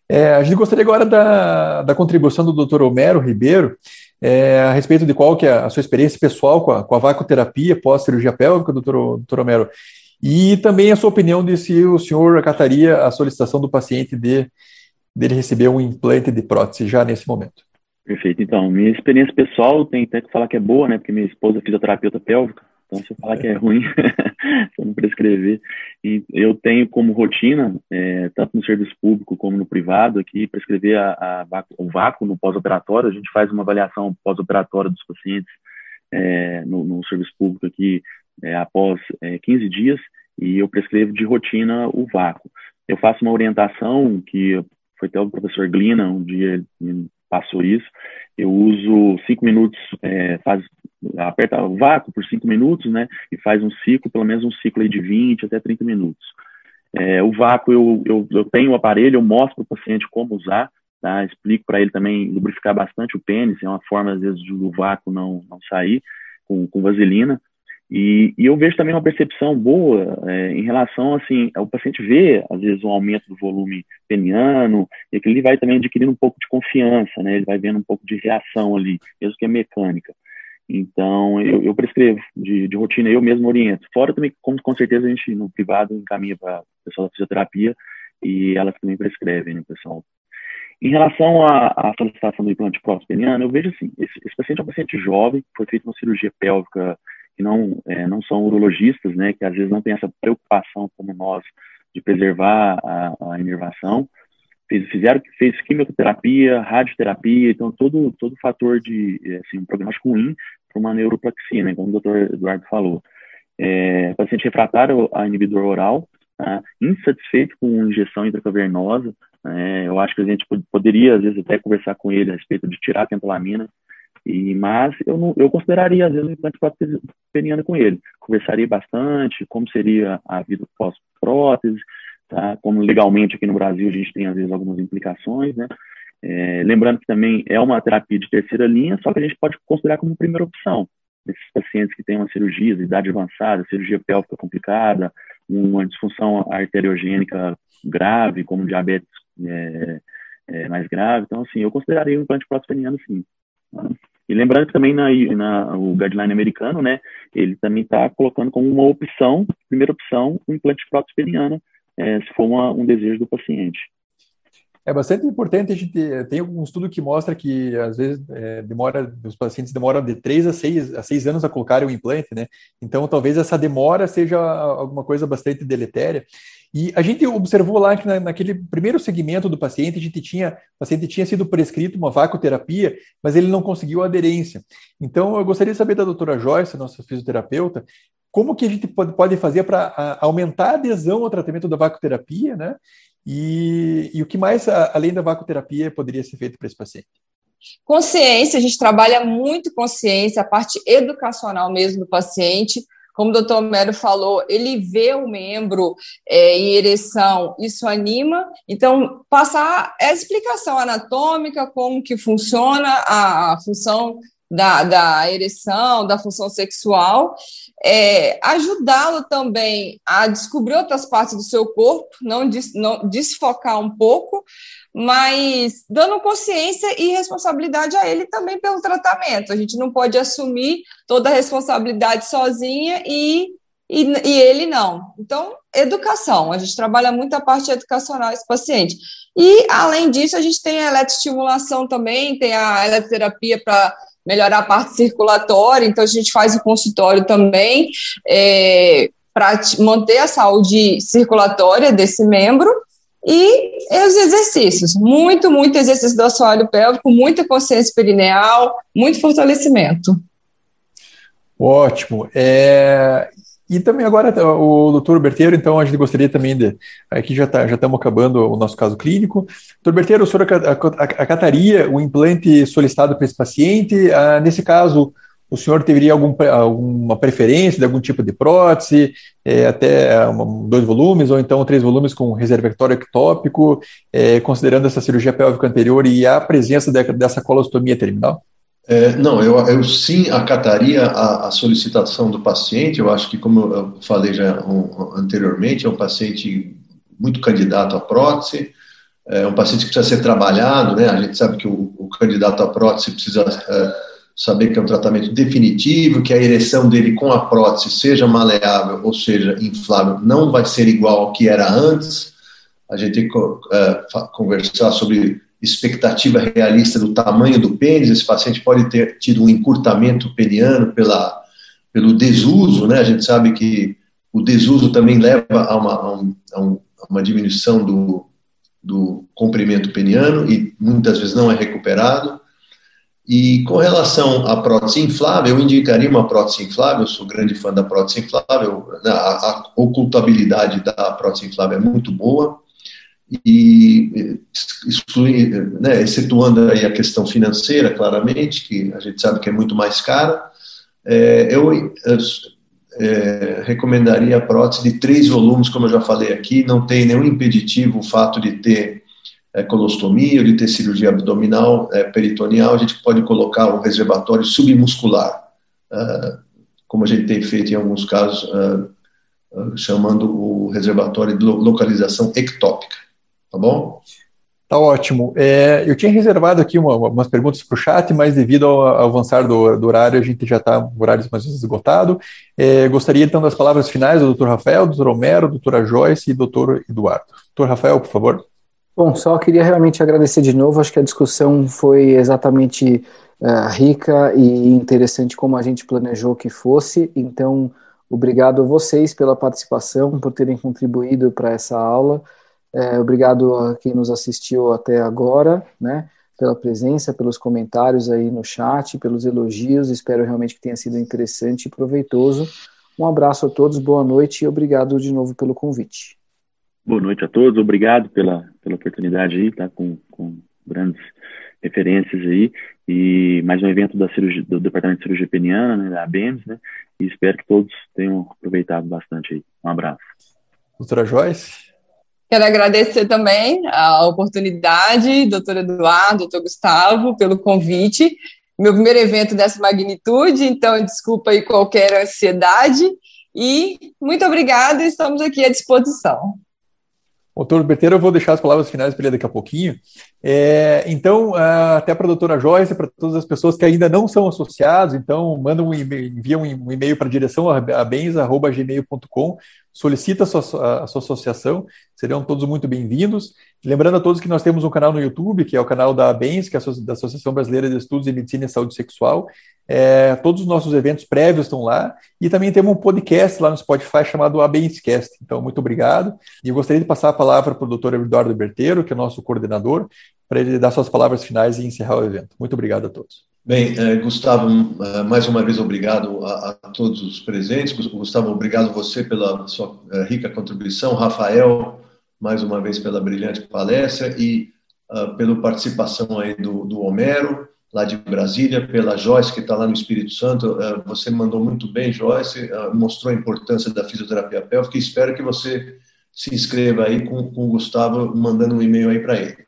É, a gente gostaria agora da, da contribuição do Dr. Homero Ribeiro é, a respeito de qual que é a sua experiência pessoal com a, com a vacoterapia pós-cirurgia pélvica, doutor, doutor Homero. E também a sua opinião de se o senhor acataria a solicitação do paciente de dele receber um implante de prótese já nesse momento. Perfeito. Então, minha experiência pessoal tem até que falar que é boa, né? Porque minha esposa é fisioterapeuta pélvica, Então, se eu falar que é ruim, se eu não prescrever. E eu tenho como rotina, é, tanto no serviço público como no privado, aqui, prescrever a, a, o vácuo no pós-operatório. A gente faz uma avaliação pós-operatória dos pacientes é, no, no, serviço público aqui é, após 15 é, dias e eu prescrevo de rotina o vácuo. Eu faço uma orientação que foi até o professor Glina, um dia ele passou isso. Eu uso cinco minutos, é, faz, aperta o vácuo por cinco minutos, né? E faz um ciclo, pelo menos um ciclo de 20 até 30 minutos. É, o vácuo, eu, eu, eu tenho o aparelho, eu mostro para o paciente como usar, tá? Explico para ele também lubrificar bastante o pênis, é uma forma, às vezes, do vácuo não, não sair com, com vaselina. E, e, eu vejo também uma percepção boa é, em relação, assim, o paciente vê, às vezes, um aumento do volume peniano, e aquilo ele vai também adquirindo um pouco de confiança, né? Ele vai vendo um pouco de reação ali, mesmo que é mecânica. Então, eu, eu prescrevo de, de, rotina, eu mesmo oriento. Fora também, com, com certeza, a gente, no privado, encaminha para o pessoal da fisioterapia, e elas também prescrevem, né, pessoal? Em relação à, à solicitação do implante próximo peniano, eu vejo assim, esse, esse paciente é um paciente jovem, foi feito uma cirurgia pélvica que não, é, não são urologistas, né, que às vezes não têm essa preocupação como nós de preservar a, a inervação. Fiz, fizeram, fez quimioterapia, radioterapia, então todo, todo fator de, assim, um prognóstico ruim para uma neuroplaxia, né, como o doutor Eduardo falou. É, paciente refratário a inibidor oral, tá, insatisfeito com injeção intracavernosa, é, eu acho que a gente poderia, às vezes, até conversar com ele a respeito de tirar a pentolamina, e, mas eu, não, eu consideraria, às vezes, um implante prótese peniana com ele. Conversaria bastante como seria a vida pós-prótese, tá? como legalmente aqui no Brasil a gente tem, às vezes, algumas implicações, né? É, lembrando que também é uma terapia de terceira linha, só que a gente pode considerar como primeira opção. Esses pacientes que têm uma cirurgia de idade avançada, cirurgia pélvica complicada, uma disfunção arteriogênica grave, como diabetes é, é, mais grave. Então, assim, eu consideraria o implante prótese peniano, sim. E lembrando que também na, na, o guideline americano, né, ele também está colocando como uma opção, primeira opção, o implante prótese peniana, é, se for uma, um desejo do paciente. É bastante importante a gente tem um estudo que mostra que às vezes é, demora os pacientes demoram de 3 a 6 a 6 anos a colocarem o implante, né? Então talvez essa demora seja alguma coisa bastante deletéria. E a gente observou lá que na, naquele primeiro segmento do paciente, a gente tinha, o paciente tinha sido prescrito uma vacoterapia, mas ele não conseguiu aderência. Então, eu gostaria de saber da doutora Joyce, nossa fisioterapeuta, como que a gente pode fazer para aumentar a adesão ao tratamento da vacoterapia, né? E, e o que mais, além da vacoterapia, poderia ser feito para esse paciente? Consciência, a gente trabalha muito consciência, a parte educacional mesmo do paciente, como o doutor Mero falou, ele vê o membro é, em ereção, isso anima. Então, passar a explicação anatômica, como que funciona a função da, da, ereção, da função sexual, é, ajudá-lo também a descobrir outras partes do seu corpo, não, não desfocar um pouco, mas dando consciência e responsabilidade a ele também pelo tratamento. A gente não pode assumir toda a responsabilidade sozinha e, e, e ele não. Então, educação. A gente trabalha muito a parte educacional desse paciente. E, além disso, a gente tem a eletroestimulação também, tem a eletroterapia para melhorar a parte circulatória, então a gente faz o consultório também é, para manter a saúde circulatória desse membro e os exercícios, muito, muito exercício do assoalho pélvico, muita consciência perineal, muito fortalecimento. Ótimo. É, e também agora o doutor Berteiro, então a gente gostaria também de. Aqui já, tá, já estamos acabando o nosso caso clínico. Doutor Berteiro, o senhor acataria o implante solicitado para esse paciente? Ah, nesse caso, o senhor teria algum, alguma preferência de algum tipo de prótese, é, até um, dois volumes, ou então três volumes com reservatório ectópico, é, considerando essa cirurgia pélvica anterior e a presença de, dessa colostomia terminal? É, não, eu, eu, sim acataria a, a, solicitação do paciente. Eu acho que, como eu falei já anteriormente, é um paciente muito candidato à prótese, é um paciente que precisa ser trabalhado, né? A gente sabe que o, o candidato à prótese precisa é, saber que é um tratamento definitivo, que a ereção dele com a prótese, seja maleável ou seja inflável, não vai ser igual ao que era antes. A gente tem que é, conversar sobre expectativa realista do tamanho do pênis, esse paciente pode ter tido um encurtamento peniano pela, pelo desuso, né? A gente sabe que o desuso também leva a uma, a um, a uma diminuição do, do comprimento peniano e muitas vezes não é recuperado. E com relação à prótese inflável, eu indicaria uma prótese inflável, eu sou grande fã da prótese inflável, né, a, a ocultabilidade da prótese inflável é muito boa, e exclui, né, excetuando aí a questão financeira, claramente, que a gente sabe que é muito mais cara, é, eu, é, recomendaria a prótese de três volumes, como eu já falei aqui, não tem nenhum impeditivo o fato de ter é, colostomia ou de ter cirurgia abdominal é, peritoneal, a gente pode colocar um reservatório submuscular, uh, como a gente tem feito em alguns casos, uh, chamando o reservatório de localização ectópica, tá bom? Tá ótimo. É, eu tinha reservado aqui uma, umas perguntas para o chat, mas devido ao, ao avançar do, do, horário, a gente já está com horário mais esgotado. É, gostaria então das palavras finais do Dr. Rafael, Dr. Romero, doutora Joyce e Dr. Eduardo. Dr. Rafael, por favor. Bom, só queria realmente agradecer de novo. Acho que a discussão foi exatamente uh, rica e interessante como a gente planejou que fosse. Então, obrigado a vocês pela participação, por terem contribuído para essa aula. Uh, obrigado a quem nos assistiu até agora, né? Pela presença, pelos comentários aí no chat, pelos elogios. Espero realmente que tenha sido interessante e proveitoso. Um abraço a todos, boa noite e obrigado de novo pelo convite. Boa noite a todos, obrigado pela, pela oportunidade aí, tá com, com grandes referências aí, e mais um evento da cirurgia, do Departamento de Cirurgia Peniana, né, da ABEMS, né, e espero que todos tenham aproveitado bastante aí. Um abraço. Doutora Joyce? Quero agradecer também a oportunidade, doutor Eduardo, doutor Gustavo, pelo convite. Meu primeiro evento dessa magnitude, então desculpa aí qualquer ansiedade. E muito obrigada, estamos aqui à disposição. Doutor Berteiro, eu vou deixar as palavras finais para ele daqui a pouquinho. É, então, até para a doutora Joyce, para todas as pessoas que ainda não são associados, então mandam um e-mail, enviam um e-mail para a direção abens.gmail.com, solicita a sua, a sua associação, serão todos muito bem-vindos. Lembrando a todos que nós temos um canal no YouTube, que é o canal da ABENS, que é a da Associação Brasileira de Estudos em Medicina e Saúde Sexual, é, todos os nossos eventos prévios estão lá e também temos um podcast lá no Spotify chamado Abenscast. Então, muito obrigado. E eu gostaria de passar a palavra para o Dr. Eduardo Berteiro, que é o nosso coordenador, para ele dar suas palavras finais e encerrar o evento. Muito obrigado a todos. Bem, eh, Gustavo, eh, mais uma vez obrigado a, todos os presentes. Gustavo, obrigado você pela sua eh, rica contribuição. Rafael, mais uma vez pela brilhante palestra e pela participação aí do, do Homero lá de Brasília, pela Joyce, que está lá no Espírito Santo. Você mandou muito bem, Joyce, mostrou a importância da fisioterapia pélvica e espero que você se inscreva aí com, com o Gustavo, mandando um e-mail aí para ele.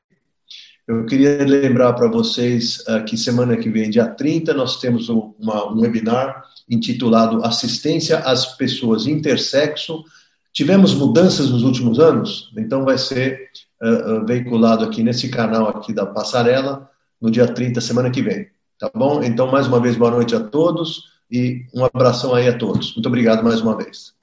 Eu queria lembrar para vocês uh, que semana que vem, dia 30, nós temos uma, um webinar intitulado Assistência às Pessoas Intersexo. Tivemos mudanças nos últimos anos, então vai ser uh, veiculado aqui nesse canal aqui da Passarela, no dia 30, semana que vem. Tá bom? Então, mais uma vez, boa noite a todos e um abração aí a todos. Muito obrigado mais uma vez.